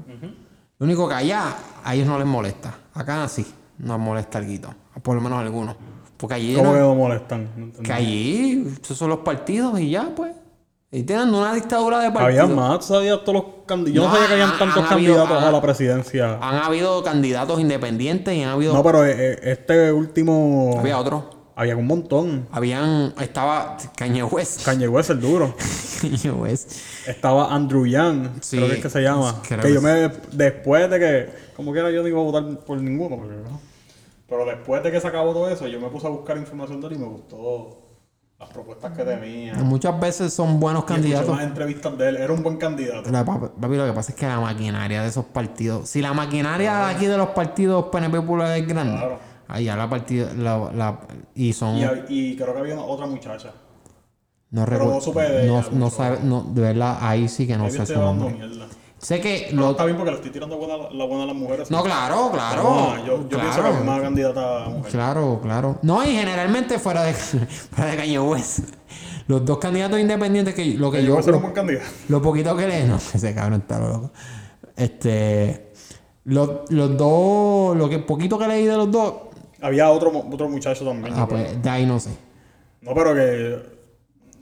Lo único que allá a ellos no les molesta. Acá sí, nos molesta algo. Por lo menos a algunos. Porque allí ¿Cómo no- que no molestan? No que allí esos son los partidos y ya pues. Y tienen una dictadura de Había partidos. más, ¿tú sabías todos los candidatos. Yo no, No, sabía que habían tantos han habido- candidatos a la presidencia. Han habido candidatos independientes y han habido. No, pero eh, eh, este último. había otro. Había un montón. Habían. Estaba Kanye West. Kanye West, el duro. Kanye West. Estaba Andrew Yang, Sí, creo que es que se llama. creo Que que yo me. Después de que. Como quiera, yo no iba a votar por ninguno. porque, ¿no? Pero después de que se acabó todo eso, yo me puse a buscar información de él y me gustó las propuestas que tenía. Muchas veces son buenos Y candidatos. más entrevistas de él. Era un buen candidato. La papi, lo que pasa es que la maquinaria de esos partidos. Si la maquinaria de aquí de los partidos PNP Popular es grande. Claro. Allá la partida. La, la- y son. Y, creo que había una- otra muchacha. no pero recuerdo. no no, no sabe. No, de verdad, ahí sí que no Ahí sé estoy su hablando nombre. mierda. Sé que lo, está bien porque le estoy tirando buena, la buena a las mujeres. No, claro, claro. No, yo, yo pienso que claro. es más candidata a mujer. Claro, claro. No, y generalmente fuera de, fuera de West. Los dos candidatos independientes que lo que Yo a un Lo, buen candidato. lo poquito que le. No, ese cabrón está loco. Este. Los, los dos. Lo que poquito que leí de los dos. Había otro, otro muchacho también. Ah, pues de ahí no sé. No, pero que.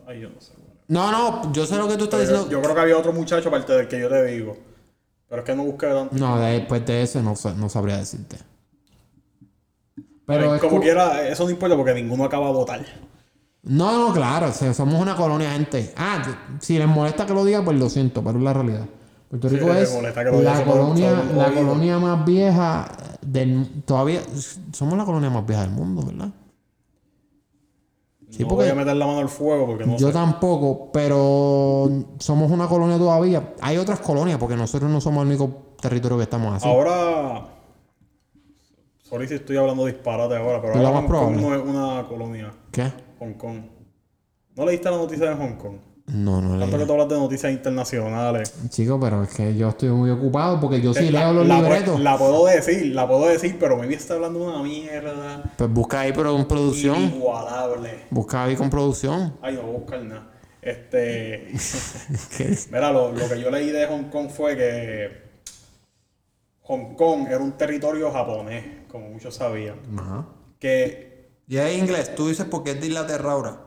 Ay, yo no sé. No, no, yo sé lo que tú estás Pero diciendo. yo creo que había otro muchacho aparte del que yo te digo. Pero es que no busqué tanto. No, después de eso no, sé- no sabría decirte. Pero es como quiera, eso no importa porque ninguno acaba de votar. No, no, claro, o sea, somos una colonia, gente. Ah, si les molesta que lo diga, pues lo siento, pero es la realidad. Puerto Sí, Rico les es la colonia, la colonia más vieja del todavía somos la colonia más vieja del mundo, ¿verdad? Sí, no porque voy a meter la mano al fuego porque no yo sé. tampoco, pero somos una colonia todavía. Hay otras colonias porque nosotros no somos el único territorio que estamos así. Ahora. Sorry si estoy hablando disparate ahora, pero ahora Hong Kong no es una colonia. ¿Qué? Hong Kong. ¿No leíste la noticia de Hong Kong? No, no Tanto que tú hablas de noticias internacionales. Chico, pero es que yo estoy muy ocupado porque yo sí Eh, La- leo los la, pu- libretos. La puedo decir, la puedo decir, pero me está hablando una mierda Pues busca ahí pero en producción. inigualable. Busca ahí con producción. Ay, no voy a buscar nada. Este. Mira, lo, lo que yo leí de Hong Kong fue que Hong Kong era un territorio japonés, como muchos sabían. Ajá. Que Y es inglés, tú dices porque es de Inglaterra ahora.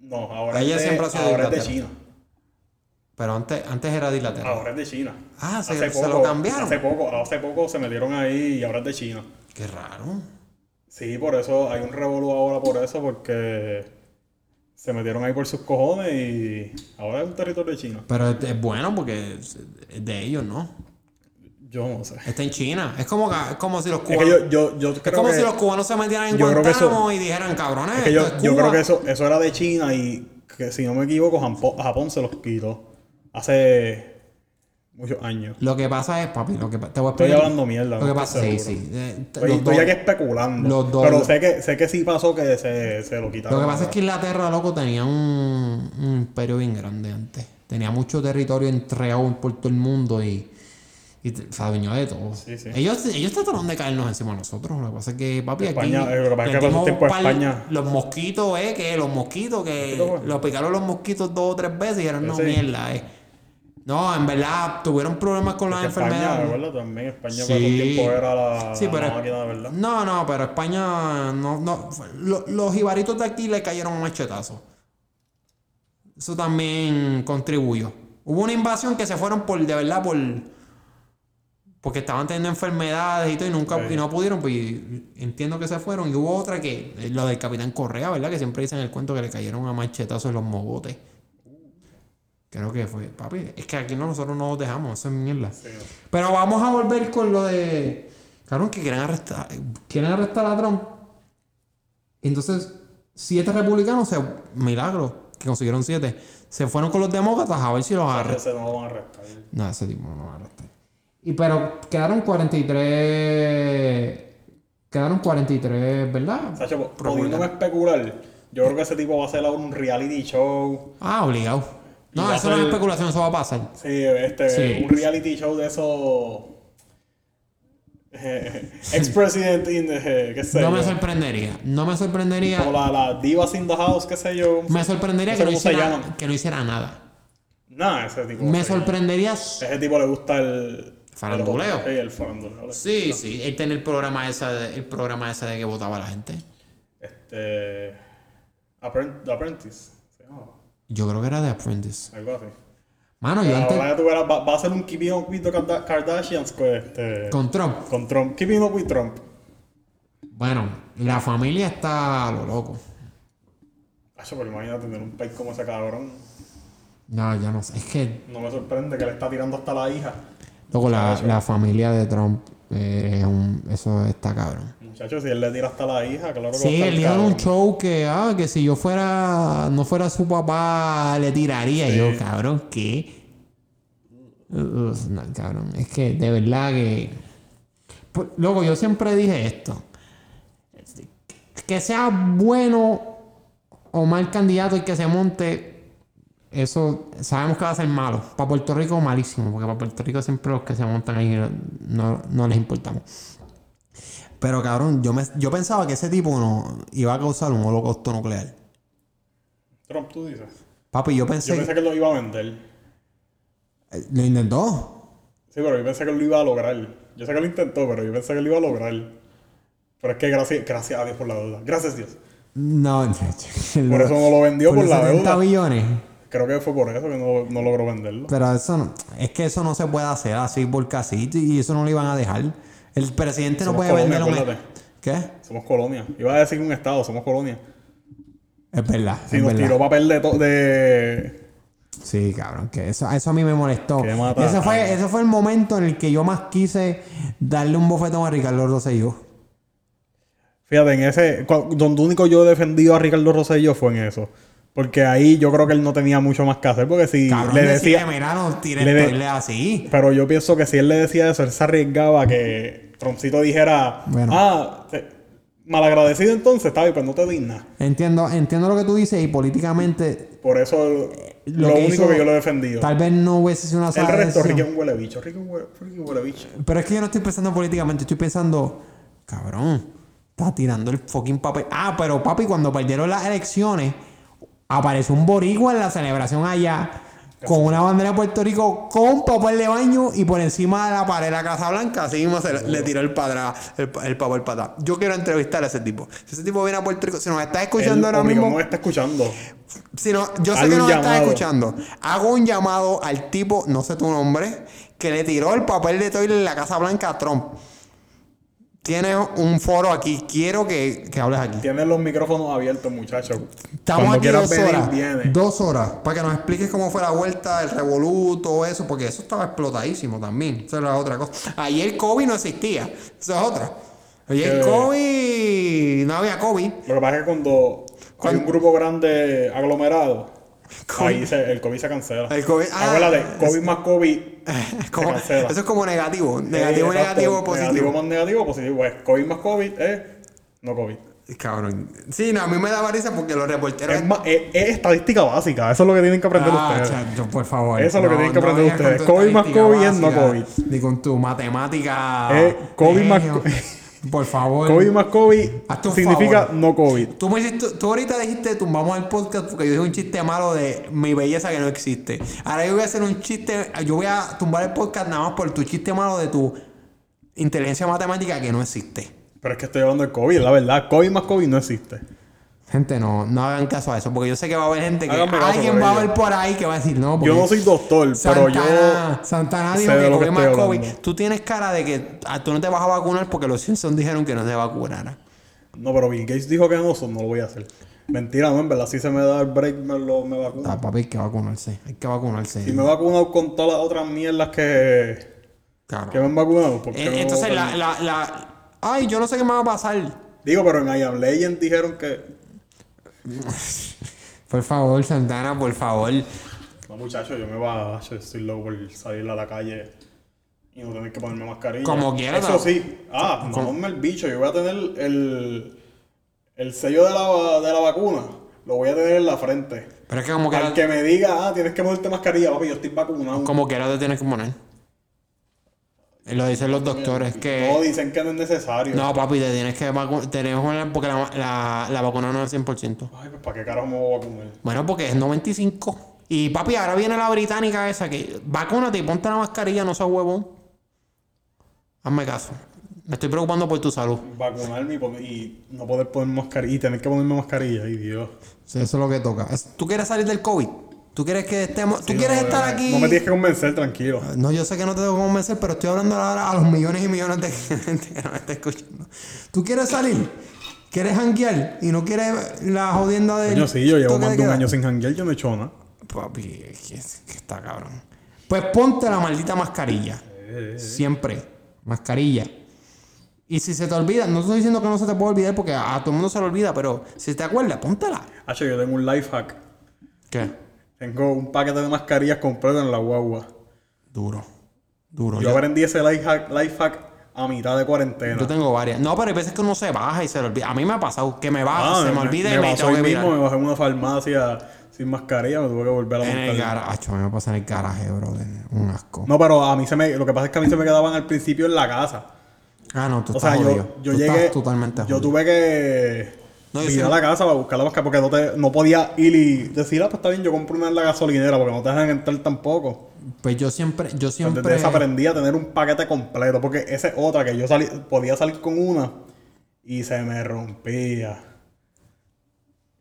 No, ahora, Ella es, de, siempre ha sido de ahora es de Inglaterra. China. Pero antes, antes era de Inglaterra. Ahora es de China. Ah, se- se lo cambiaron. Hace poco, hace poco se metieron ahí y ahora es de China. Qué raro. Sí, por eso hay un revolú ahora por eso, porque se metieron ahí por sus cojones y ahora es un territorio de China. Pero es, es bueno porque es de ellos, ¿no? Yo no sé. Está en China. Es como, es como si los Es cubanos. que yo, yo, yo es creo como que, si los cubanos se metieran en Guantánamo y dijeran, cabrones. es que yo, es yo Cuba". creo que eso, eso era de China y que si no me equivoco, Jampo- Japón se los quitó hace muchos años. Lo que pasa es, papi, lo que te voy a Estoy explicar. hablando mierda. Lo que pasa, sí, estoy sí. eh, Estoy, estoy dos- aquí especulando. los dos- pero sé que, sé que sí pasó que se, se lo quitaron. Lo que pasa es que Inglaterra, loco, tenía un, un imperio bien grande antes. Tenía mucho territorio entregado por todo el mundo y, y se adueñó de todo. Sí, sí. Ellos, ellos trataron de caernos encima de nosotros. Lo que pasa es que, papi, España, aquí. eh, lo que pasa es que dimos tiempos par- España- Los mosquitos, eh, que los mosquitos, que los picaron los mosquitos dos o tres veces y eran no Sí. mierda, eh. No, en verdad, tuvieron problemas con las Que España, enfermedades. ¿verdad? También España Sí. tiempo era la, Sí, pero- la máquina de verdad. No, no, pero España no, no lo- los jibaritos de aquí le cayeron un machetazo. Eso también contribuyó. Hubo una invasión que se fueron por, de verdad, por porque estaban teniendo enfermedades y todo y nunca y no pudieron, pues entiendo que se fueron. Y hubo otra que, eh, lo del Capitán Correa, ¿verdad? Que siempre dicen el cuento que le cayeron a machetazos los mogotes. Creo que fue, papi, es que aquí no, nosotros no nos dejamos, eso es mierda. Sí. Pero vamos a volver con lo de. Cabrón, que quieren arrestar. Quieren arrestar a Trump. Entonces, siete republicanos, se, milagro, que consiguieron siete, se fueron con los demócratas a ver si los arrestan. No lo van a arrestar. No, ese tipo no lo van a arrestar. Y pero quedaron 43. Quedaron 43, ¿verdad? Sacho, pudiéndome especular, yo creo que ese tipo va a hacer un reality show. Ah, obligado. No, eso no es especulación, eso va a pasar. Sí, este, Sí. un reality show de esos. eh, Ex-president in the. qué sé No me sorprendería. No me sorprendería. Como la, la Divas in the House, qué sé yo. Me sorprendería que, no hiciera, que no hiciera nada. Nah, ese tipo. Me sorprendería. Ese tipo le gusta el. Faranduleo. el- Sí, faranduleo. Sí, sí. Él tiene el programa ese de, el programa ese de que votaba la gente. Este. Apprent- The Apprentice. Se llama. Yo creo que era de Apprentice. Algo así. Mano, yo antes. Ahora ya tú verás, va, va a ser un Keeping Up with the Karda- Kardashians con, este, Con Trump. con Trump. Keeping Up with Trump. Bueno, la familia está a lo loco. Acho, pero imagínate tener un país como ese cabrón. No, yo no sé. Es que, No me sorprende que le está tirando hasta la hija. Loco, la, la familia de Trump. eh, es un- eso está cabrón. Muchachos, si él le tira hasta la hija, claro que Sí, él cabrón. un show que, ah, que si yo fuera, no fuera su papá, le tiraría. Y yo, cabrón, ¿qué? Uf, no, cabrón, es que de verdad que... Pues, Loco, yo siempre dije esto. Que sea bueno o mal candidato el que se monte, eso sabemos que va a ser malo. Para Puerto Rico, malísimo, porque para Puerto Rico siempre los que se montan ahí no, no les importamos. Pero cabrón, yo, me, yo pensaba que ese tipo no iba a causar un holocausto nuclear. Trump, tú dices. Papi, yo pensé. Yo pensé que lo iba a vender. Eh, Lo intentó. Sí, pero yo pensé que lo iba a lograr. Yo sé que lo intentó, pero yo pensé que lo iba a lograr. Pero es que gracias, gracias a Dios por la deuda. Gracias Dios. No, Por eso no lo vendió por, la 70 deuda. billones. Creo que fue por eso que no, no logró venderlo. Pero eso no, es que eso no se puede hacer así porque así y eso no lo iban a dejar. El presidente no puede colonia, vender un. ¿Qué? Somos colonia. Iba a decir un estado, somos colonia. Es verdad. Si es nos verdad. tiró papel de, de... Sí, cabrón, que eso, eso a mí me molestó. Ese fue, ese fue el momento en el que yo más quise darle un bofetón a Ricardo Rosselló. Fíjate, en ese... Donde único yo he defendido a Ricardo Rosselló fue en eso. Porque ahí yo creo que él no tenía mucho más que hacer. Porque si Cabrón, le decía, decía... mira, no tires le de- así. Pero yo pienso que si él le decía eso, él se arriesgaba a que Troncito dijera... Bueno. Ah, malagradecido entonces, está bien, pues no te dignas. Entiendo, entiendo lo que tú dices y políticamente Por eso lo, lo que único hizo- que yo lo he defendido. tal vez no hubiese sido una El sala de resto, Ricky es un huele bicho. Ricky es un huele, huele bicho. Pero es que yo no estoy pensando políticamente, estoy pensando, cabrón, está tirando el fucking papel. Ah, pero papi, cuando perdieron las elecciones, apareció un boricua en la celebración allá con una bandera de Puerto Rico con papel de baño y por encima de la pared de la Casa Blanca, así mismo se le, le tiró el, padra, el, el papel para atrás. Yo quiero entrevistar a ese tipo. Si ese tipo viene a Puerto Rico, si nos está escuchando ahora obligado mismo, no está escuchando. si no, yo sé que nos llamado. escuchando. Hago un llamado al tipo, no sé tu nombre, que le tiró el papel de toilet en la Casa Blanca a Trump. Tienes un foro aquí. Quiero que, que hables aquí. Tienes los micrófonos abiertos, muchachos. Estamos Cuando aquí dos venir, horas. vienes. Dos horas. Para que nos expliques cómo fue la vuelta, el revolú, todo eso. Porque eso estaba explotadísimo también. Eso era otra cosa. Ayer COVID no existía. Eso es otra. Ayer ¿Qué? COVID... No había COVID. Lo que pasa es que cuando hay un grupo grande aglomerado. Ahí se- el COVID se cancela. El COVID- ah. Acuérdate, COVID más COVID Es como- se cancela. eso es como negativo. Negativo, Eh, negativo, positivo. Negativo más negativo, positivo. Pues COVID más COVID es no COVID. Cabrón. Sí, no, a mí me daba risa porque los reporteros... Es, más, es, es estadística básica. Eso es lo que tienen que aprender Ah, ustedes. chacho, por favor. Eso es lo que tienen que aprender ustedes. COVID más COVID es no básica, COVID. Ni con tu matemática. Eh, COVID más Eh, co- Por favor. COVID más COVID un significa favor. no COVID. Tú, me hiciste- tú ahorita dijiste tumbamos el podcast porque yo dije un chiste malo de mi belleza que no existe. Ahora yo voy a hacer un chiste. Yo voy a tumbar el podcast nada más por tu chiste malo de tu inteligencia matemática que no existe. Pero es que estoy hablando de COVID, la verdad. COVID más COVID no existe. Gente, no, no hagan caso a eso porque yo sé que va a haber gente que alguien va a ver por ahí que va a decir no. Yo porque- no soy doctor, pero yo. Santana, Santana dijo que COVID más COVID. Tú tienes cara de que ah, tú no te vas a vacunar porque los Simpsons dijeron que no se vacunara. No, pero Bill Gates dijo que no, eso no lo voy a hacer. Mentira, no, en verdad, si se me da el break, me, lo, me vacuno. Ah, papi, hay que vacunarse. Hay que vacunarse. Si me he vacunado con todas las otras mierdas que, Claro. que me han vacunado, ¿por qué Eh, no Entonces, voy a la, la, la... Ay, yo no sé qué me va a pasar. Digo, pero en I Am Legend dijeron que. Por favor, Santana, por favor. No, muchachos, yo me va yo estoy loco por salir a la calle y no tener que ponerme mascarilla. Como quiera, Eso sí. Ah, no ponme el bicho. Yo voy a tener el, el sello de la, de la vacuna. Lo voy a tener en la frente. Pero es que como Al quiera, que me diga, ah, tienes que ponerte mascarilla, papi, yo estoy vacunado. como quiera te tienes que poner. Lo dicen los doctores No, que... dicen que no es necesario. No, papi, te tienes que vacunar. Porque la, la, la vacuna no es 100%. Ay, pues ¿para qué carajo me voy a vacunar? Bueno, porque es 95. Y papi, ahora viene la británica esa que vacúnate y ponte la mascarilla, no seas huevón. Hazme caso. Me estoy preocupando por tu salud. Vacunarme y, y no poder poner mascarilla y tener que ponerme mascarilla. Ay, Dios. Sí, eso es lo que toca. ¿Tú quieres salir del COVID? ¿Tú quieres que estemos... ¿Tú quieres No, estar no, aquí? No me tienes que convencer, tranquilo. No, yo sé que no te debo convencer, pero estoy hablando ahora a los millones y millones de gente que nos está escuchando. ¿Tú quieres salir? ¿Quieres janguear? ¿Y no quieres la jodienda del Coño, sí, yo llevo más de un año sin janguear, yo no he hecho nada. Papi, es que, es que está cabrón. Pues ponte la maldita mascarilla. Siempre. Mascarilla. Y si se te olvida, no estoy diciendo que no se te puede olvidar porque a, a todo el mundo se le olvida, pero si te acuerdas, póntela. Hacho, yo tengo un life hack. ¿Qué? Tengo un paquete de mascarillas completo en la guagua. Duro. Duro. Yo Yo, aprendí ese life hack, life hack a mitad de cuarentena. yo tengo varias. No, pero hay veces que uno se baja y se le olvida. A mí me ha pasado que me baja, Ah, se me, olvida y me tengo que mismo, mirar. me bajé en una farmacia sin mascarilla, me tuve que volver a En el garaje. A mí me pasa en el garaje, bro. Un asco. No, pero a mí se me, lo que pasa es que a mí se me quedaban al principio en la casa. Ah, no, tú O estás sea, jodido. yo, yo Tú llegué. estás totalmente yo jodido. tuve que No, sí- a la casa para buscar la mascarilla porque no, te, no podía ir y decir, ah, pues está bien, yo compro una en la gasolinera porque no te dejan entrar tampoco. Pues yo siempre, yo siempre. desde esa aprendí a tener un paquete completo porque esa es otra que yo salí, podía salir con una y se me rompía.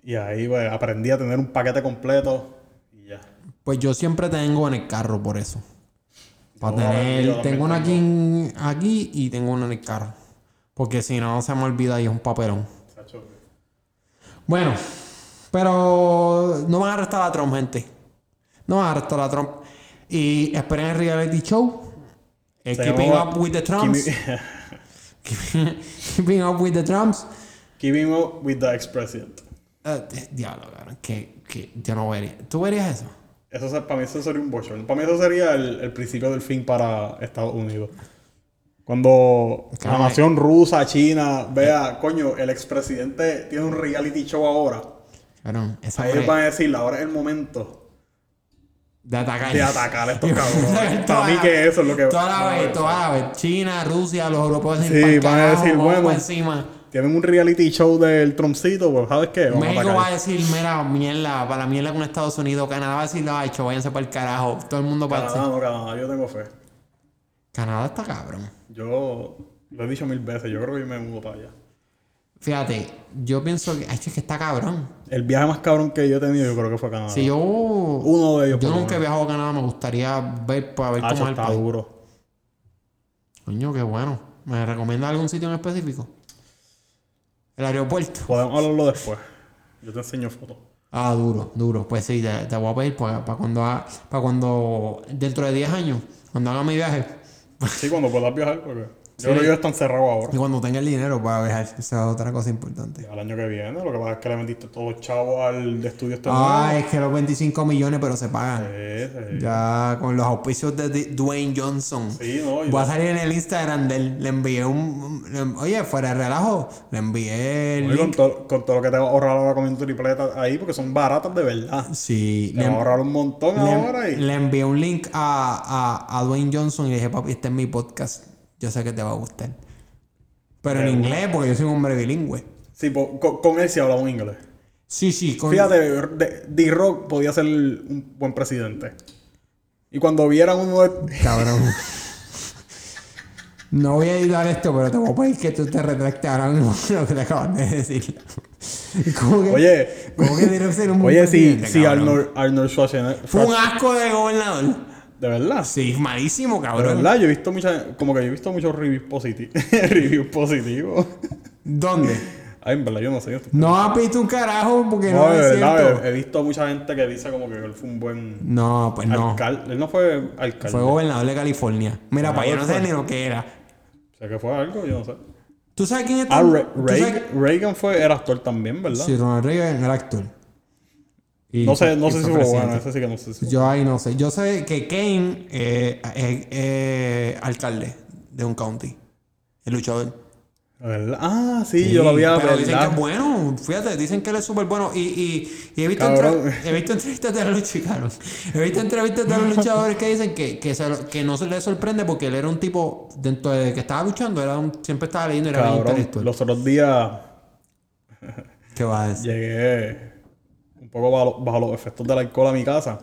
Y ahí pues, aprendí a tener un paquete completo y ya. Pues yo siempre tengo en el carro por eso. Para tener. tengo una aquí, aquí y tengo una en el carro. Porque si no, se me olvida y es un papelón. Bueno, pero no van a arrestar a Trump, gente. No van a arrestar a Trump. Y esperen el reality show. Eh, keeping up with the Trumps. Keeping- keeping up with the Trumps. Keeping up with the ex-president. Eh, diablo, cabrón. Que, que yo no vería. ¿Tú verías eso? Eso, para mí eso sería un bochorno. Para mí eso sería el, el principio del fin para Estados Unidos. Cuando la Claro, nación rusa, China, vea, coño, el expresidente tiene un reality show ahora. Cabrón, esa Ahí van a decir, ahora es el momento de atacar. de atacar a estos cabrones. Para mí que eso es lo que... Toda la vez, toda la vez. China, Rusia, los europeos Sí, van a decir, bueno, encima. Tienen un reality show del Trumpcito, pues ¿sabes qué? Vamos México va a decir, mira, mierda, para la mierda con Estados Unidos. Canadá va a decir, ay, hecho, váyanse para el carajo. Todo el mundo va a decir. Canadá, no, Canadá, yo tengo fe. Canadá está cabrón. Yo lo he dicho mil veces, yo creo que yo me mudo para allá. Fíjate, yo pienso que, ay, es que está cabrón. El viaje más cabrón que yo he tenido, yo creo que fue a Canadá. Si yo. Uno de ellos, Yo por nunca he viajado a Canadá, me gustaría ver para ver Ah, cómo es el está país. duro. Coño, qué bueno. ¿Me recomiendas algún sitio en específico? El aeropuerto. Podemos hablarlo después. Yo te enseño fotos. Ah, duro, duro. Pues sí, te, te voy a pedir para, cuando, ha- para cuando, dentro de 10 años, cuando haga mi viaje, Sí, cuando puedas viajar, porque Sí. yo creo que ellos están cerrados ahora. y cuando tenga el dinero para viajar, esa es otra cosa importante. Al año que viene, lo que pasa es que le vendiste todos los chavos al de estudio este Ah, nuevo. es que los 25 millones, pero se pagan. Sí, sí. Ya con los auspicios de Dwayne Johnson. Sí, no, Voy a salir en el Instagram de él. Le envié un. le- oye, fuera de relajo. Le envié el y con, link. todo, con todo lo que te va a ahorrar ahora comiendo tripletas ahí, porque son baratas de verdad. Sí, Te le, va a ahorrar un montón le- ahora y. le envié un link a, a, a Dwayne Johnson y le dije, papi, este es mi podcast. Yo sé que te va a gustar. Pero en inglés, porque yo soy un hombre bilingüe. Sí, po- con, con él sí hablamos inglés. Sí, sí, con. Fíjate, de- D-Rock podía ser un buen presidente. Y cuando vieran uno de. Cabrón. No voy a editar esto, pero te voy a pedir que tú te retractes ahora mismo lo que te acabas de decir. ¿Cómo que, Oye, ¿cómo que debe ser un buen oye, si, presidente, si cabrón? Arnold, Arnold Schwarzenegger. Fue un asco de gobernador. De verdad. Sí, malísimo, De cabrón. verdad, yo he visto muchas. Como que yo he visto muchos reviews positivos. reviews positivos. ¿Dónde? Ay, en verdad, yo no sé. yo No has visto un carajo porque no, No, de es verdad, cierto. he, he visto mucha gente que dice como que él fue un buen No, pues no. alcalde. Él no fue alcalde. Fue gobernador de California. Mira, para yo no sé fue. ni lo que era. O sea, que fue algo, yo no sé. ¿Tú sabes quién es? Ah, Re- ¿tú Reagan, sabes- Reagan fue, era actor también, ¿verdad? Sí, Ronald Reagan era actor. Y no sé, no sé si fue bueno, ese sí que no sé si. Yo ahí no sé. Yo sé que Kane eh, es eh, alcalde de un county. El luchador. ¿Verdad? Ah, sí, yo lo había Pero dicen que es bueno. Fíjate, dicen que él es súper bueno. Y, y, y he, visto he visto entrevistas de los luchadores. He visto entrevistas de los luchadores que dicen que, que, se lo- que no se les sorprende porque él era un tipo, dentro de que estaba luchando, era un, siempre estaba leyendo y era bien Cabrón, intelectual. los otros días ¿Qué va a decir? llegué poco bajo, bajo los efectos del alcohol a mi casa.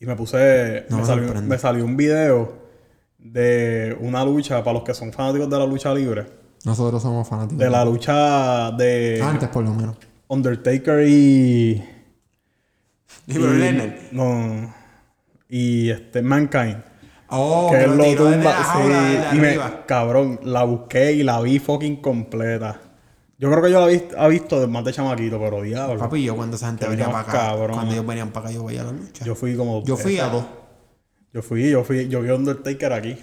Y me puse. No me, me salió, sorprende. me salió un video de una lucha para los que son fanáticos de la lucha libre. Nosotros somos fanáticos. De la lucha de Antes, por lo menos. Undertaker y. Y Lesnar. No. Y este, Mankind. Oh, que lo tumba. sí, y me, cabrón, la busqué y la vi fucking completa. Yo creo que yo la vi, ha visto más de chamaquito, pero diablo. Papi, yo cuando esa gente venía para acá, cabrón. cuando ellos venían para acá, yo veía la lucha. Yo, Yo fui como. fui a dos. Yo fui, yo fui, yo vi a Undertaker aquí.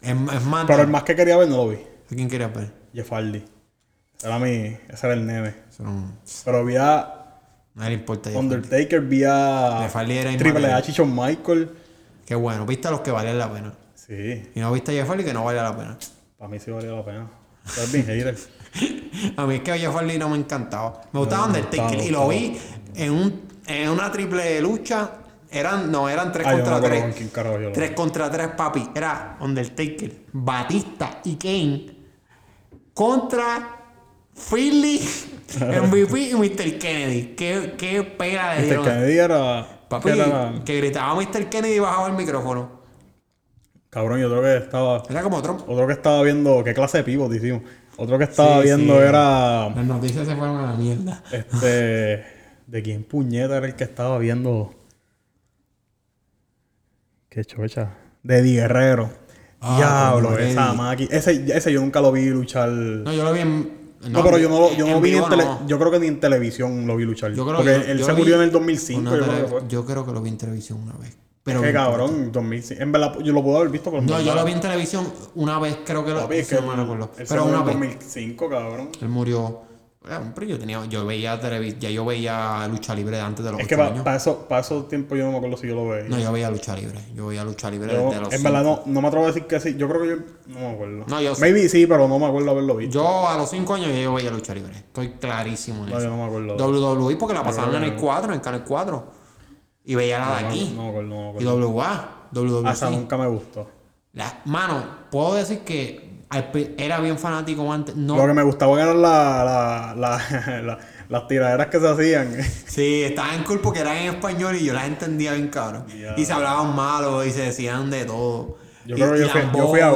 Es, es más, Pero el más que quería ver no lo vi. ¿a quién querías ver? Jeff Hardy. Era mi, ese era el nene. Eso no, Pero vi a no le importa. Undertaker, vi a Jeff Hardy era Triple. H y Shawn Michael. Qué bueno, viste a los que valen la pena. Sí, Y no viste a Jeff Hardy que no vale la pena. para mí sí valía la pena. Tú eres bien hater. A mí es que Jeff Hardy no me encantaba. Me gustaba No, Undertaker y lo vi en, un, en una triple lucha. Eran, no, eran tres Ah, yo no me contra acuerdo tres. con quién carajo yo lo vi. Tres contra tres, papi. Era Undertaker, Batista y Kane contra Philly, MVP y Mr. Kennedy. Qué, qué pena de Mr. dieron. Kennedy era. Papi, que era- que gritaba Mr. Kennedy y bajaba el micrófono. Cabrón, y otro que estaba. Era como Trump. Otro que estaba viendo. ¿Qué clase de pivot hicimos? Otro que estaba Sí, viendo sí. era. Las noticias se fueron a la mierda. Este. ¿De quién puñeta era el que estaba viendo? Qué chocha. De Di Guerrero. Ah, Diablo, esa máquina. Ese, ese yo nunca lo vi luchar. No, yo lo vi en. No, pero yo no lo, yo no vi en tele- no. Yo creo que ni en televisión lo vi luchar. Yo creo Porque yo- él yo se murió en el 2005. una yo creo tele- que fue. yo creo que lo vi en televisión una vez. Pero Qué cabrón, 2005. En verdad, yo lo puedo haber visto, en No, yo lo vi en televisión una vez, creo que lo es sí, que no me se Pero una en vez. 2005, cabrón. Él murió. Pero yo tenía, yo veía televis, ya yo veía lucha libre antes de los Es que pa esos tiempos yo no me acuerdo si yo lo veía. No, yo veía lucha libre. Yo veía lucha libre Yo, desde los en verdad no, no me atrevo a decir que sí. Yo creo que yo no me acuerdo. No, yo. Maybe sí, pero no me acuerdo haberlo visto. Yo a los 5 años ya yo veía lucha libre. Estoy clarísimo en No, eso. yo no me acuerdo. WWE porque la pasaban en el no. 4, en el canal 4. Y veía la de No, aquí. No no me Y. WA. Hasta nunca me gustó. La- mano, puedo decir que era bien fanático antes. No, Lo que me gustaba eran la, la, la, la- las tiraderas que se hacían. Sí, estaban cool porque eran en español y yo las entendía bien cabrón. Ya. Y se hablaban malo y se decían de todo. Yo Y- creo que yo yo fui a "Ah".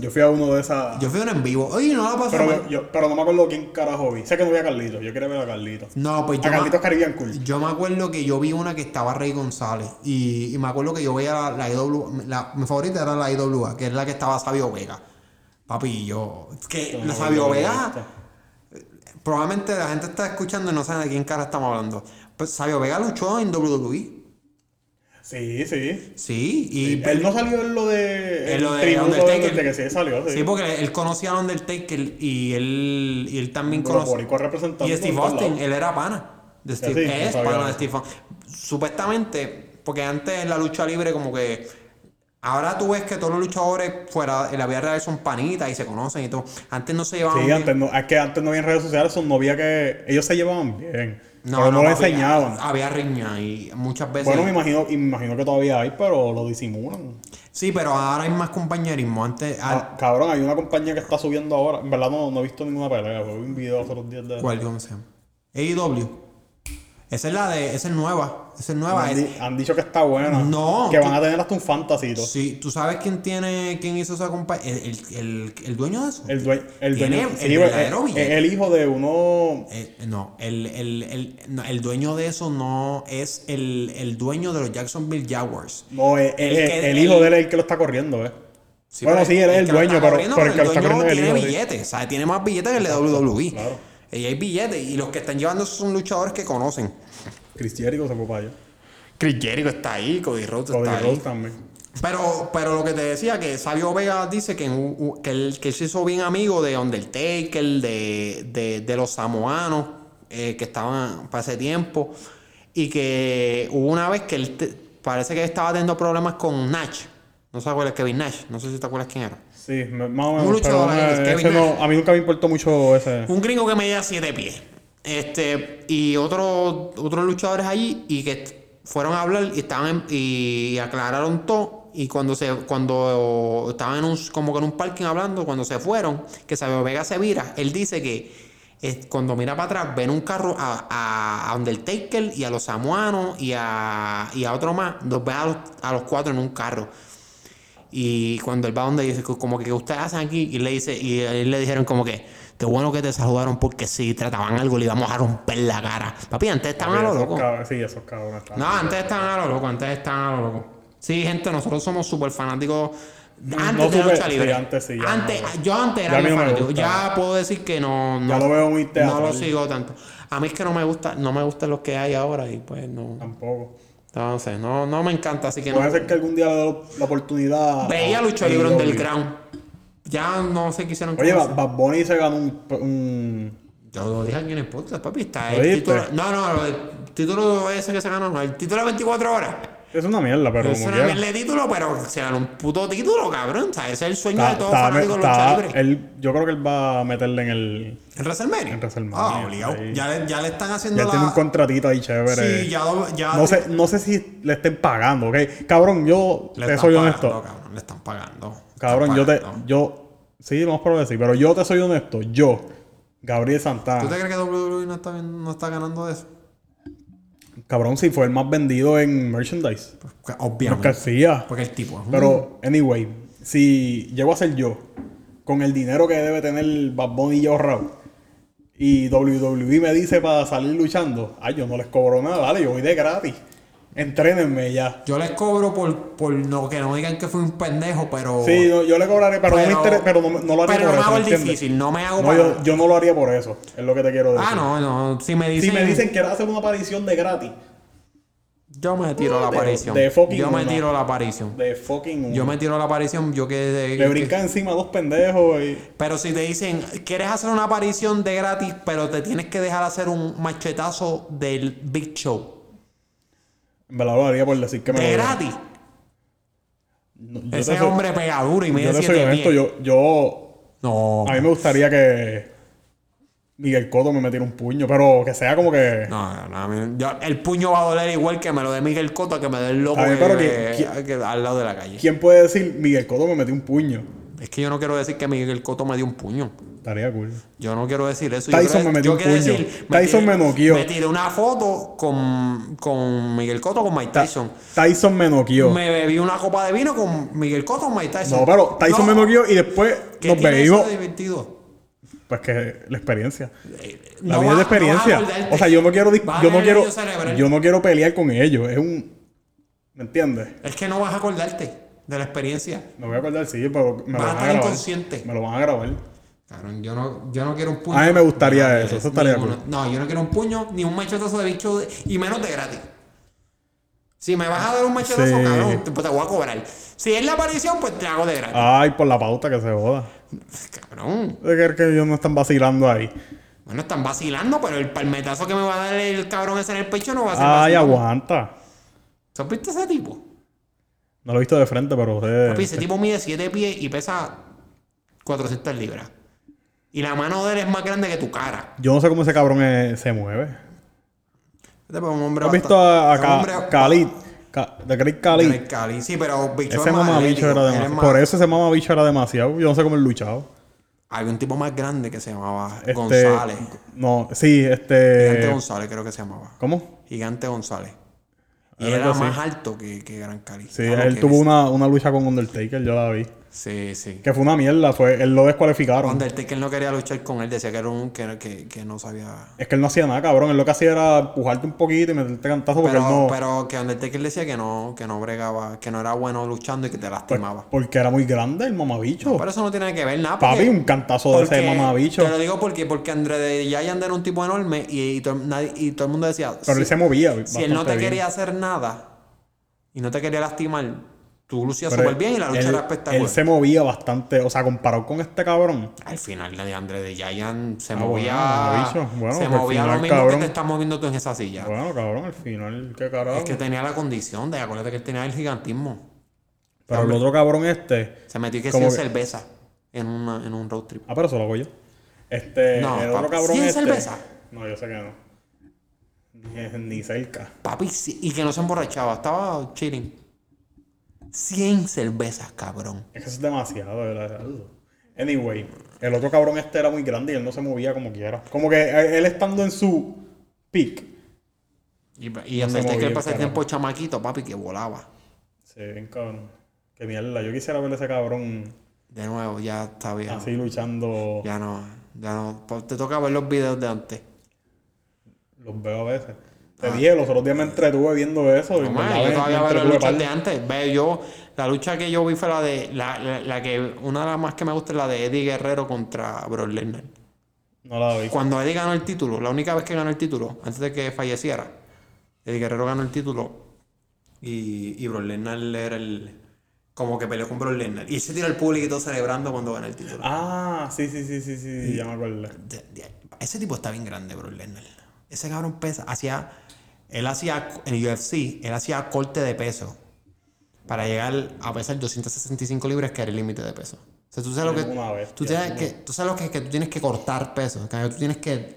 Yo fui a uno de esas. Yo fui a uno en vivo. Oye, no la pasé Pero, mal. yo, yo- pero no me acuerdo quién carajo vi. Sé que no vi a Carlitos. Yo quería ver a Carlitos. No, pues A yo, Carlitos me, Caribbean Cool. yo me acuerdo que yo vi una que estaba Rey González. Y, y me acuerdo que yo veía la, la IW. la- mi favorita era la IWA, que es la que estaba Sabio Vega. Papi, yo. Es que la Sabio Vega. Probablemente la gente está escuchando y no sabe de quién cara estamos hablando. Pues Sabio Vega luchó en WWE. Sí, sí. Sí, y. Él no salió en lo de. En lo de Undertaker. de que sí salió, sí. Sí, porque él conocía a Undertaker y él, y él también conocía. Y Steve Austin, él era pana. De Steve, sí, no es sabía pana de. Steve Austin. Supuestamente, porque antes en la lucha libre, como que. Ahora tú ves que todos los luchadores fuera en la vida real son panitas y se conocen y todo. Antes no se llevaban. Sí, bien. antes no, es que antes no había redes sociales, no había que. Ellos se llevaban bien. No, pero no, lo enseñaban. Había riña y muchas veces. Bueno, me imagino, y me imagino que todavía hay, pero lo disimulan. Sí, pero ahora hay más compañerismo. Antes. al- Ah, cabrón, hay una compañía que está subiendo ahora. En verdad no, no he visto ninguna pelea, pero vi un video hace unos días de. ¿Cuál? ¿Cómo se llama? AEW. Esa es la de. Esa es nueva. Esa es nueva. Han, Es- di- han dicho que está buena. No, Que tú- van a tener hasta un todo. Sí, ¿tú sabes quién tiene, quién hizo esa compañía? El, el, el, el dueño de eso. El, due- el dueño. el sí, es el hijo de uno. Eh, no, el, el, el, no, el dueño de eso no es el, el dueño de los Jacksonville Jaguars. No, es- El el, el- hijo de él es el que lo está corriendo, ¿eh? Sí, Bueno, sí, él es el dueño, pero- el que lo está dueño corriendo es el tiene hijo, billetes, o sea, tiene más billetes que el de WWE. claro. Y hay billetes, y los que están llevando esos son luchadores que conocen. Chris Jericho se fue para allá. Chris Jericho está ahí, Cody Rhodes Cody está ahí. También. Pero, pero lo que te decía, que Sabio Vega dice que, que, él, que él se hizo bien amigo de Undertaker, de, de, de los samoanos eh, que estaban para ese tiempo. Y que hubo una vez que él te- parece que estaba teniendo problemas con Nash. No se acuerdas Kevin Nash. No sé si te acuerdas quién era. Sí, más o Un menos. luchador Pero eh, Kevin ese no- a mí nunca me importó mucho ese. Un gringo que medía 7 pies. Este, y otros otros luchadores allí y que fueron a hablar y estaban en- y aclararon todo. Y cuando se, cuando estaban en un, como que en un parking hablando, cuando se fueron, que Sabio Vega se vira, él dice que eh, cuando mira para atrás, ven un carro a, a, a Undertaker y a los samuanos y a, y a otro más, los ve a los, a los cuatro en un carro. Y cuando él va donde dice, como que ¿qué ustedes hacen aquí, y le dice, y él le dijeron como que, qué bueno que te saludaron porque si trataban algo le íbamos a romper la cara. Papi, antes estaban a lo loco. Sí, esos cabrones. No, antes estaban a lo loco, antes estaban a lo loco. Sí, gente, nosotros somos súper fanáticos. Antes no de la lucha libre. sí, antes sí, ya Antes- no. yo antes Ya era no fanático. gusta. Puedo decir que no, no, Ya lo veo muy no teatral. lo sigo tanto. A mí es que no me gusta, no me gustan los que hay ahora y pues no. Tampoco. Sé, no, no me encanta, así que no. Puede ser que algún día le dé la oportunidad. Veía libre AEW. underground. Ya no hicieron con Oye. Bad Bad Bunny se ganó un. un- Yo lo dije aquí en el podcast, papi. Está ¿Lo el título. No, no, el título ese que se ganó, no. El título de 24 horas. Es una mierda, pero es como una mierda de título, pero se ganó un puto título, cabrón. O sea, ese es el sueño de todo fanático de lucha libre. yo creo que él va a meterle en el. ¿En WrestleMania? En WrestleMania, Ah, obligado. Ya le, ya le están haciendo Ya tiene un contratito ahí chévere. Sí, ya... ya No sé, no sé si le estén pagando, ¿ok? Cabrón, yo Le te están soy pagando, honesto. cabrón. Le están pagando. Cabrón, están yo te. Yo. Sí, vamos por decir, pero yo te soy honesto. Yo, Gabriel ¿Tú Santana. te crees que WWE no está, no está ganando de eso? Cabrón, si fue el más vendido en merchandise. Pues, obviamente. García. Porque el tipo Pero, anyway, si llego a ser yo, con el dinero que debe tener Bad Bunny y yo ahorrado, y WWE me dice para salir luchando, ay, yo no les cobro nada, vale, yo voy de gratis. Entrénenme ya. Yo les cobro por, por no, que no digan que fui un pendejo, pero... Sí, no, yo le cobraré, pero, no, me interesa- pero no, no lo haría pero por no me eso. hago ¿me el entiendes? difícil, no me hago No, para- yo, yo no lo haría por eso, es lo que te quiero decir. Ah, no, no. Si me dicen... Si me dicen que hacer una aparición de gratis, Yo me tiro la de- aparición. de fucking yo me una. tiro la aparición. de fucking... Yo me tiro la aparición, yo que... Le brincan encima a dos pendejos y... Pero si te dicen, quieres hacer una aparición de gratis, pero te tienes que dejar hacer un machetazo del Big Show. Verdad lo haría por decir que me De lo gratis. No, yo Ese soy- hombre pega duro y Yo mide te soy honesto, yo, yo No. A mí me gustaría que Miguel Cotto me metiera un puño, pero que sea como que. No, no, no, yo- el puño va a doler igual que me lo de Miguel Cotto que me dé el loco que- pero que- que- que al lado de la calle. ¿Quién puede decir Miguel Cotto me metió un puño? Es que yo no quiero decir que Miguel Cotto me dio un puño. Estaría cool. Yo no quiero decir eso. Tyson yo me metió un puño. decir, Tyson tiré- me noqueó. Me tiré una foto con, con Miguel Cotto, con Mike Tyson. Tyson me noqueó. Me bebí una copa de vino con Miguel Cotto, con Mike Tyson. No, pero Tyson No, me noqueó y después ¿qué nos bebimos. divertido? Pues que la experiencia. La No vida es de experiencia. no a o sea, yo no quiero a yo no quiero yo no quiero pelear con ellos, es un ¿me entiendes? Es que no vas a acordarte de la experiencia. Me voy a acordar sí, pero me lo Vas a van a estar grabar. inconsciente. Me lo van a grabar. Cabrón, yo no, yo no quiero un puño. A mí me gustaría eso, eso estaría cool. No, yo no quiero un puño, ni un machetazo de bicho, de- y menos de gratis. Si me vas a dar un machetazo, Sí. cabrón, te, pues te voy a cobrar. Si es la aparición, pues te hago de gratis. Ay, por la pauta que se joda. Cabrón. De creer que ellos no están vacilando ahí. Bueno, están vacilando, pero el palmetazo que me va a dar el cabrón ese en el pecho no va a ser Ay, aguanta. ¿Tú has visto ese tipo? No lo he visto de frente, pero sé- Papi, ese tipo mide 7 pies y pesa 400 libras. Y la mano de él es más grande que tu cara. yo no sé cómo ese cabrón se mueve. Este es un hombre ¿Has visto a, a Ka- hombre- Khalid? Ka- de Great Khalid. Cali. Sí, pero bicho Ese es más atlético, era demasiado. más- Por eso ese mamabicho era demasiado. Yo no sé cómo él luchaba. Había un tipo más grande que se llamaba Este, González. No, sí, Gigante este. González creo que se llamaba. ¿Cómo? Gigante González. Y era más alto que, que Gran Cali. Sí, Claro él tuvo una, una lucha con Undertaker, yo la vi. Sí, sí. Que fue una mierda, fue, él lo descualificaron. Undertaker no quería luchar con él, decía que era un que, que, que no sabía. Es que él no hacía nada, cabrón. Él lo que hacía era empujarte un poquito y meterte cantazo porque Pero, él no. pero que Undertaker decía que no, que no bregaba, que no era bueno luchando y que te lastimaba. Porque era muy grande el mamabicho. Pero eso no tiene que ver nada. Papi, un cantazo de ese mamabicho. Te lo digo porque, porque André de Giant era un tipo enorme y, y, todo, nadie- y todo el mundo decía. Pero si, él se movía. si él no te bien. quería hacer nada y no te quería lastimar, tú lucías súper bien y la lucha él, era espectacular. Él se movía bastante. O sea, comparado con este cabrón. Al final de André de Giant se Ah, movía. bueno, bicho. Bueno, se movía final, lo mismo cabrón. que te estás moviendo tú en esa silla. Bueno, cabrón, al final, qué carajo. Es que tenía la condición de, acuérdate que él tenía el gigantismo. Pero el otro cabrón este. Se metió que sin cerveza en, una, en un road trip. Ah, pero eso lo hago yo. Este, No, el otro cabrón ¿cien este. cervezas? No, yo sé que no. Ni, ni cerca. Papi, sí, y que no se emborrachaba, estaba chilling. 100 cervezas, cabrón. Es que eso es demasiado, de verdad. Anyway, el otro cabrón este era muy grande y él no se movía como quiera. Como que él estando en su peak. Y, y No Undertaker movía, pasa el tiempo chamaquito, papi, que volaba. Sí, bien cabrón. Qué mierda. Yo quisiera ver a ese cabrón De nuevo, ya está viejo. así luchando. Ya no, ya no. Te toca ver los videos de antes. Los veo a veces. Te dije, los otros días me entretuve viendo eso. y No, man, yo todavía veo las luchas de antes. Ve, yo, la lucha que yo vi fue la de. La, la, la que. Una de las más que me gusta es la de Eddie Guerrero contra Brock Lesnar. No la vi. Cuando Eddie ganó el título, la única vez que ganó el título, antes de que falleciera, Eddie Guerrero ganó el título y, y Brock Lesnar era el. Como que peleó con Brock Lesnar. Y se tiró el público y todo celebrando cuando ganó el título. Ah, sí, sí, sí, sí, sí, ya me acuerdo. De- de- ese tipo está bien grande, Brock Lesnar. Ese cabrón pesa. Hacía. Él hacía. En UFC, él hacía corte de peso. Para llegar a pesar 265 libras, que era el límite de peso. O sea, tú sabes lo que. Tú, tienes que, tú sabes lo que es que tú tienes que cortar peso. Que tú tienes que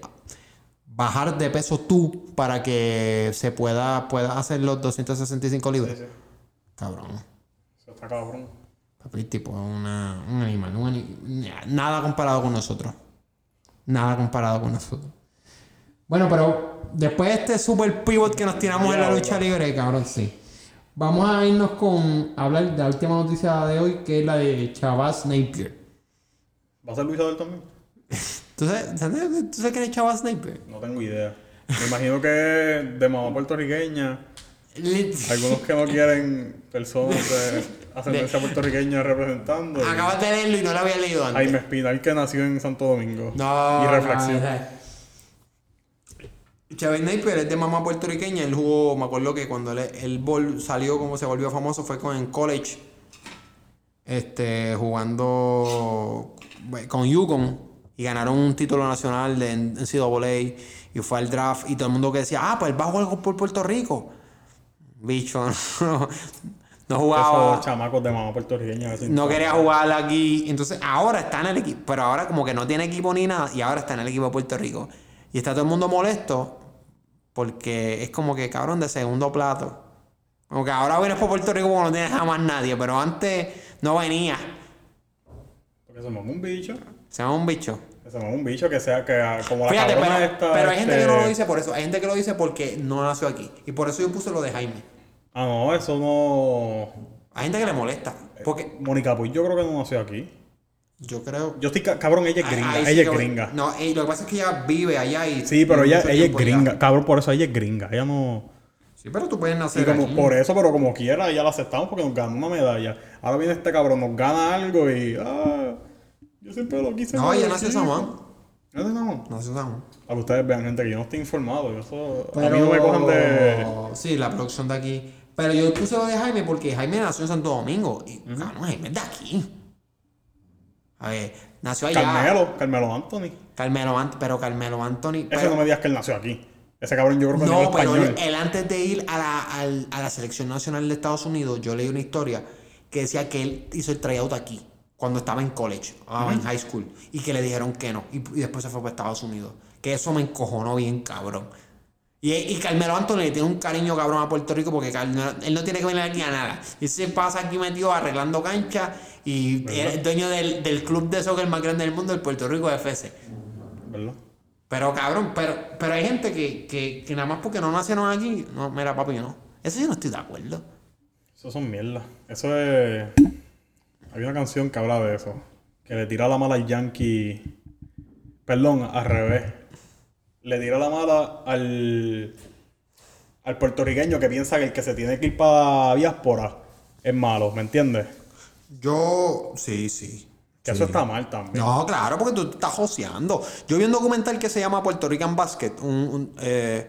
bajar de peso tú para que se pueda, pueda hacer los 265 libras. Sí, sí. Cabrón. Eso está cabrón. Papi, tipo, una, un animal. un nada comparado con nosotros. Nada comparado con nosotros. Bueno, pero después de este super pivot que nos tiramos en la lucha libre, cabrón, sí. Vamos a irnos con hablar de la última noticia de hoy, que es la de Chavaz Napier. ¿Va a ser luchador también? ¿Tú sabes, tú sabes quién es Chavaz Napier? No tengo idea. Me imagino que de mamá puertorriqueña. Algunos que no quieren personas de ascendencia puertorriqueña representando. Acabas de leerlo y no lo había leído antes. Jaime Espinal que nació en Santo Domingo. No. Y reflexión. no, no. Chávez Napier es de mamá puertorriqueña. Él jugó, me acuerdo que cuando él, bol salió como se volvió famoso fue con en college. Este, jugando con Yukon. Y ganaron un título nacional de NCAA. Y fue al draft. Y todo el mundo que decía, ah, pues él va a jugar por Puerto Rico. Bicho, no, no jugaba. Esos chamacos de mamá puertorriqueña. no quería jugar aquí. Entonces, ahora está en el equipo. Pero ahora como que no tiene equipo ni nada. Y ahora está en el equipo de Puerto Rico. Y está todo el mundo molesto. Porque es como que cabrón de segundo plato. Como que ahora vienes por Puerto Rico porque no tienes jamás nadie. Pero antes no venía. Porque somos un bicho. Se llama un bicho. Es un bicho que sea que ah, como la Fíjate, cabrona pero, esta, pero hay gente que no este- lo dice por eso. Hay gente que lo dice porque no nació aquí. Y por eso yo puse lo de Jaime. Ah, no, eso no... Hay gente que le molesta. Porque Mónica Puig yo creo que no nació aquí. Yo creo. Yo estoy... ca- Cabrón, ella es gringa. sí ella es gringa. No, eh, lo que pasa es que ella vive allá y. Sí, pero y ella, ella es gringa. Cabrón, por eso ella es gringa. Ella no... Sí, pero tú puedes Y nacer como aquí. por eso, pero como quiera, ya la aceptamos porque nos ganó una medalla. Ahora viene este cabrón, nos gana algo y. Ah, yo siempre lo quise. No, ella nació en San. Juan. ¿No es de San? Nació en San Juan. Para que ustedes vean, gente, que yo no estoy informado. yo Eso, A mí no me cojan de. Sí, la producción de aquí. Pero yo puse lo de Jaime porque Jaime nació en Santo Domingo. Y, cabrón, Jaime es de aquí. A ver, nació allá. Carmelo, Carmelo Anthony. Carmelo Ant- pero Carmelo Anthony. Ese pero- no me digas que él nació aquí. Ese cabrón yo creo que No, pero él, él antes de ir a la, a la selección nacional de Estados Unidos, yo leí una historia que decía que él hizo el tryout aquí, cuando estaba en college, ah, en high school, y que le dijeron que no, y, y después se fue para Estados Unidos. Que eso me encojonó bien, cabrón. Y, y Carmelo Anthony le tiene un cariño cabrón a Puerto Rico porque Carmelo- él no tiene que venir aquí a nada. Y se pasa aquí metido arreglando canchas y es dueño del, del club de soccer más grande del mundo, el Puerto Rico FC. ¿Verdad? Pero cabrón, pero, pero hay gente que, que, que nada más porque no nacieron aquí, no, mira papi, no. Eso yo no estoy de acuerdo. Eso son mierdas. Eso es. Hay una canción que habla de eso. Que le tira la mala al yankee. Perdón, al revés. Le tira la mala al. Al puertorriqueño que piensa que el que se tiene que ir para diáspora es malo, ¿me entiendes? Yo, sí, sí. Que eso está mal también. No, claro, porque tú estás joseando. Yo vi un documental que se llama Puerto Rican Basket. Un, un, eh,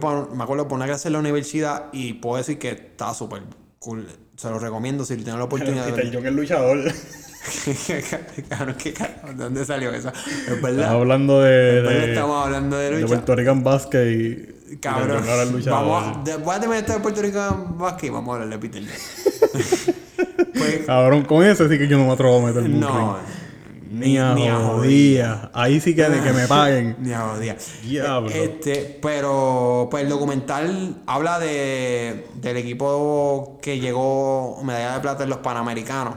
por- me acuerdo por una clase en la universidad y puedo decir que está súper cool. Se lo recomiendo si tienen la oportunidad de Peter. John es luchador. ¿De dónde salió eso? Es verdad. hablando de, de, Estamos hablando de de lucha. Puerto Rican Basket y. Cabrón. Luchador. Vamos a, después de meter a Puerto Rico en básquet, vamos a hablar de Peter pues, Cabrón, con ese sí que yo no me atrevo a meter en no. Ni a jodía. Ahí sí que, que me paguen. Ni a jodía. Diablo. Este, pero pues el documental habla de, del equipo que llegó medalla de plata en los Panamericanos.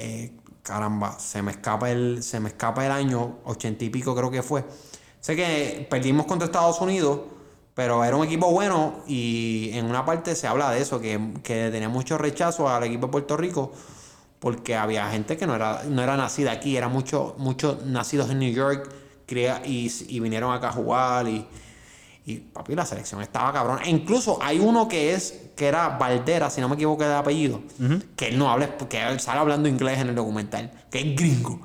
Eh, caramba, se me escapa el, se me escapa el año, ochenta y pico creo que fue. Sé que perdimos contra Estados Unidos, pero era un equipo bueno y en una parte se habla de eso, que, que tenía mucho rechazo al equipo de Puerto Rico porque había gente que no era, no era nacida aquí, eran muchos muchos nacidos en New York y, y vinieron acá a jugar y, y papi, la selección estaba cabrón. E incluso hay uno que es, que era Valdera, si no me equivoco de apellido, que él no habla, que él sale hablando inglés en el documental, que es gringo.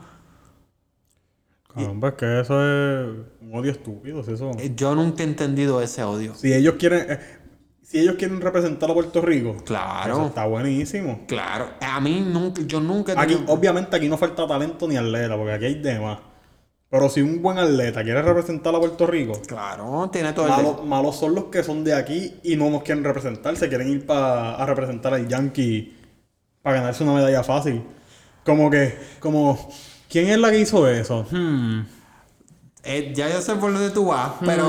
Cabrón, pues que eso es un odio estúpido. si Eso. Eh, Yo nunca he entendido ese odio. Si ellos quieren. eh, si ellos quieren representar a Puerto Rico, eso Claro, está buenísimo. claro. A mí nunca, yo nunca he Aquí, tenido- obviamente, aquí no falta talento ni atleta, porque aquí hay demás. Pero si un buen atleta quiere representar a Puerto Rico, Claro, tiene todo el... malos, son los que son de aquí y no nos quieren representar. Se quieren ir pa- a representar al Yankee para ganarse una medalla fácil. Como que, como, ¿quién es la que hizo eso? Hmm. Eh, ya yo sé por dónde tú vas, pero...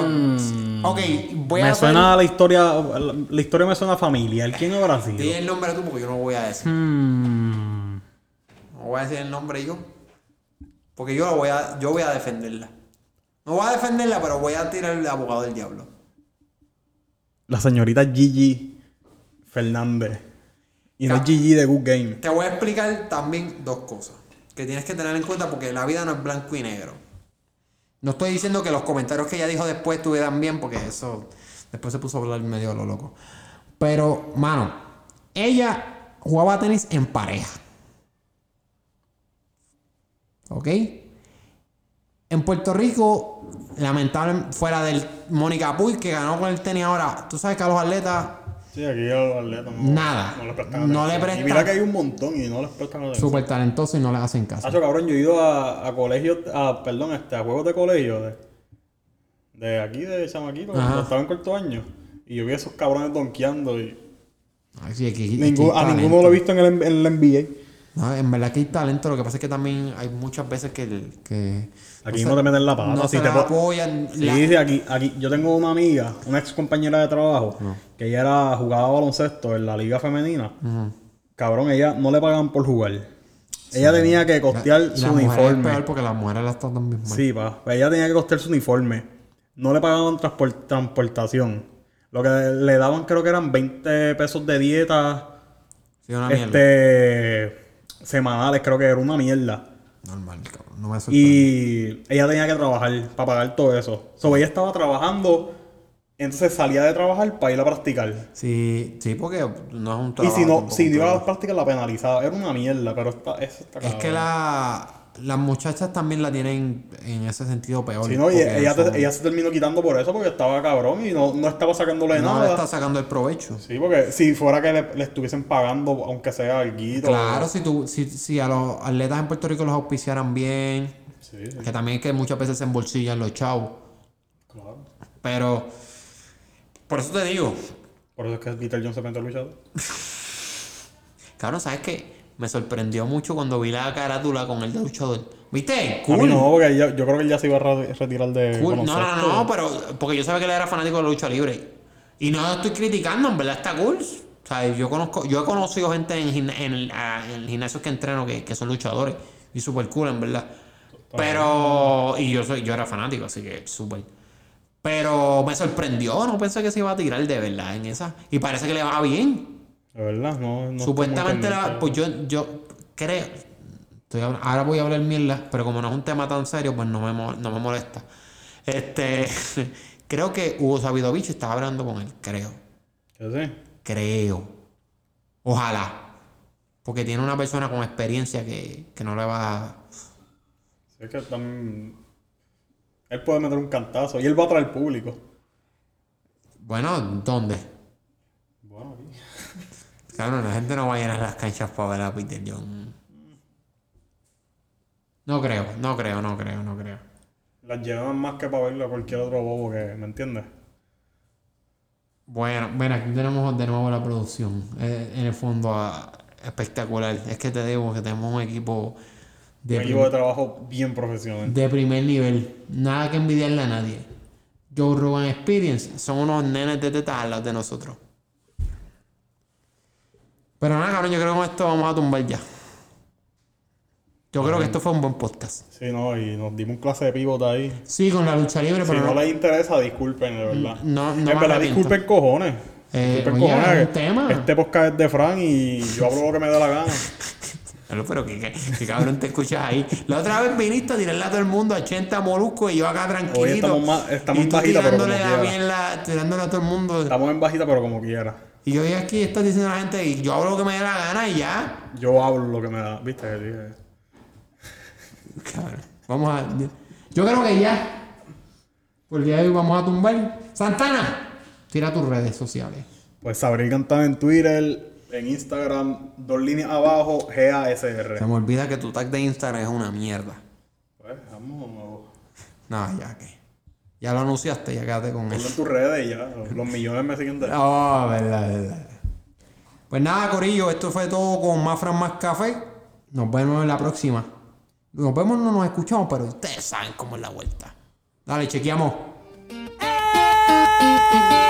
Ok, voy a Me hacer- suena la historia, la, la historia me suena familiar. ¿Quién habrá sido? Di el nombre tú porque yo no voy a decir. Hmm. No voy a decir el nombre yo. Porque yo lo voy a, yo voy a defenderla. No voy a defenderla, pero voy a tirar el abogado del diablo. La señorita Gigi Fernández. Y no Ca- Gigi de Good Game. Te voy a explicar también dos cosas que tienes que tener en cuenta porque la vida no es blanco y negro. No estoy diciendo que los comentarios que ella dijo después estuvieran bien porque eso después se puso a hablar medio a lo loco. Pero, mano, ella jugaba tenis en pareja. ¿Ok? En Puerto Rico, lamentable, fuera del Mónica Puy que ganó con el tenis ahora, tú sabes que a los atletas Sí, aquí a los atletas no, Nada. no les prestan No le prestan- Y mira que hay un montón y no les prestan atención. súper talentosos y no les hacen caso. Hacho, cabrón, yo he ido a, a colegios, a, perdón, este, a juegos de colegio de, de aquí, de Chamaquito, cuando estaba en cuarto año. Y yo vi a esos cabrones donkeando y Ay, sí, aquí- aquí ningún- hay a ninguno lo he visto en el, en la NBA. No, en verdad que hay talento, lo que pasa es que también hay muchas veces que... el- que Aquí se- no, te meten la pata. no si te apoyan. Sí, la- sí, aquí, aquí, yo tengo una amiga, una ex compañera de trabajo, que ella era, jugaba baloncesto en la liga femenina. Cabrón, ella no le pagan por jugar. Ella tenía que costear Y su es uniforme. peor porque las mujeres las tratan bien mal. Sí, pa. Pues Ella tenía que costear su uniforme. No le pagaban transpor- transportación. Lo que le daban creo que eran 20 pesos de dieta Sí, una mierda. Semanales, creo que era una mierda. Normal, cabrón. No me sorprende. Y ella tenía que trabajar para pagar todo eso. So, ella estaba trabajando, entonces salía de trabajar para ir a practicar. Sí, sí, porque no es un Y trabajo. si no, si no iba a prácticas la penalizaba. Era una mierda, pero está, eso está Es que la, las muchachas también la tienen en ese sentido peor. Si no, y ella, te- ella se terminó quitando por eso porque estaba cabrón y no, no estaba sacándole no nada. le está sacando el provecho. Sí, porque si fuera que le, le estuviesen pagando, aunque sea algo. Claro, si, tú, si, si a los atletas en Puerto Rico los auspiciaran bien, Sí, sí, que también es que muchas veces se embolsillan los chavos. claro. Pero, por eso te digo, Por eso es que Peter Jones se mete a luchar. cabrón, ¿sabes qué? Me sorprendió mucho cuando vi la carátula con el de luchador. ¿Viste? A mí Cool. no, porque yo creo que él ya se iba a re- retirar de Cool. No, no, no, pero porque yo sabía que él era fanático de la lucha libre. Y no lo estoy criticando, en verdad está cool. O sea, yo conozco, yo he conocido gente en, el, ah, en gimnasios que entreno que, que son luchadores. Y súper cool, en verdad. Pero, y yo soy, yo era fanático, así que súper. Pero me sorprendió, no pensé que se iba a tirar de verdad en esa. Y parece que le va bien. De verdad, no. no Supuestamente, muy la, pues yo, yo creo, estoy ahora voy a hablar mierda, pero como no es un tema tan serio, pues no me, no me molesta. Este, creo que Hugo Sabidovich estaba hablando con él, creo, ¿Que sí? creo. Ojalá. Porque tiene una persona con experiencia que, que no le va a... Sí, es que también... Él puede meter un cantazo y él va a traer público. Bueno, ¿dónde? Claro, la gente no va a llenar las canchas para ver a Peter John. No creo, no creo, no creo, no creo. Las llevan más que para verlo a cualquier otro bobo que... ¿Me entiendes? Bueno, bueno, aquí tenemos de nuevo la producción. Eh, en el fondo, ah, espectacular. Es que te digo que tenemos un equipo de, Un equipo de trabajo bien profesional. de primer nivel. Nada que envidiarle a nadie. Joe Rogan Experience son unos nenes de tetas al lado de nosotros. Pero nada, cabrón, yo creo que con esto vamos a tumbar ya. Yo creo que esto fue un buen podcast. Sí, no, y nos dimos un clase de pivot ahí. Sí, con la lucha libre, Si pero no no, les interesa, disculpen, de verdad. no, no en verdad, disculpen cojones. Eh, disculpen oye, cojones. es un tema. Este podcast es de Fran y yo hablo lo que me da la gana. Pero que, que, que cabrón te escuchas ahí. La otra vez viniste a tirarle a todo el mundo a 80 moluscos y yo acá tranquilito. Estamos más- estamos y tú en bajita, pero como quiera. tirándole a todo el mundo. Estamos en bajita, pero como quiera. Y yo voy aquí y estás diciendo a la gente, y yo hago lo que me dé la gana y ya. Yo hablo lo que me da. ¿Viste? Que dije. Cabrón, vamos a. Yo creo que ya. Por el día de hoy vamos a tumbar. Santana, tira tus redes sociales. Pues Sabril Cantana en Twitter, en Instagram, dos líneas abajo, GASR. Se me olvida que tu tag de Instagram es una mierda. Pues, vamos. No, ya que. Ya lo anunciaste, ya quédate con eso. en tus redes ya. Los millones me siguen de dando. No, verdad, verdad. Pues nada, Corillo, esto fue todo con Más Fran Más Café. Nos vemos en la próxima. Nos vemos, no nos escuchamos, pero ustedes saben cómo es la vuelta. Dale, chequeamos. Eh.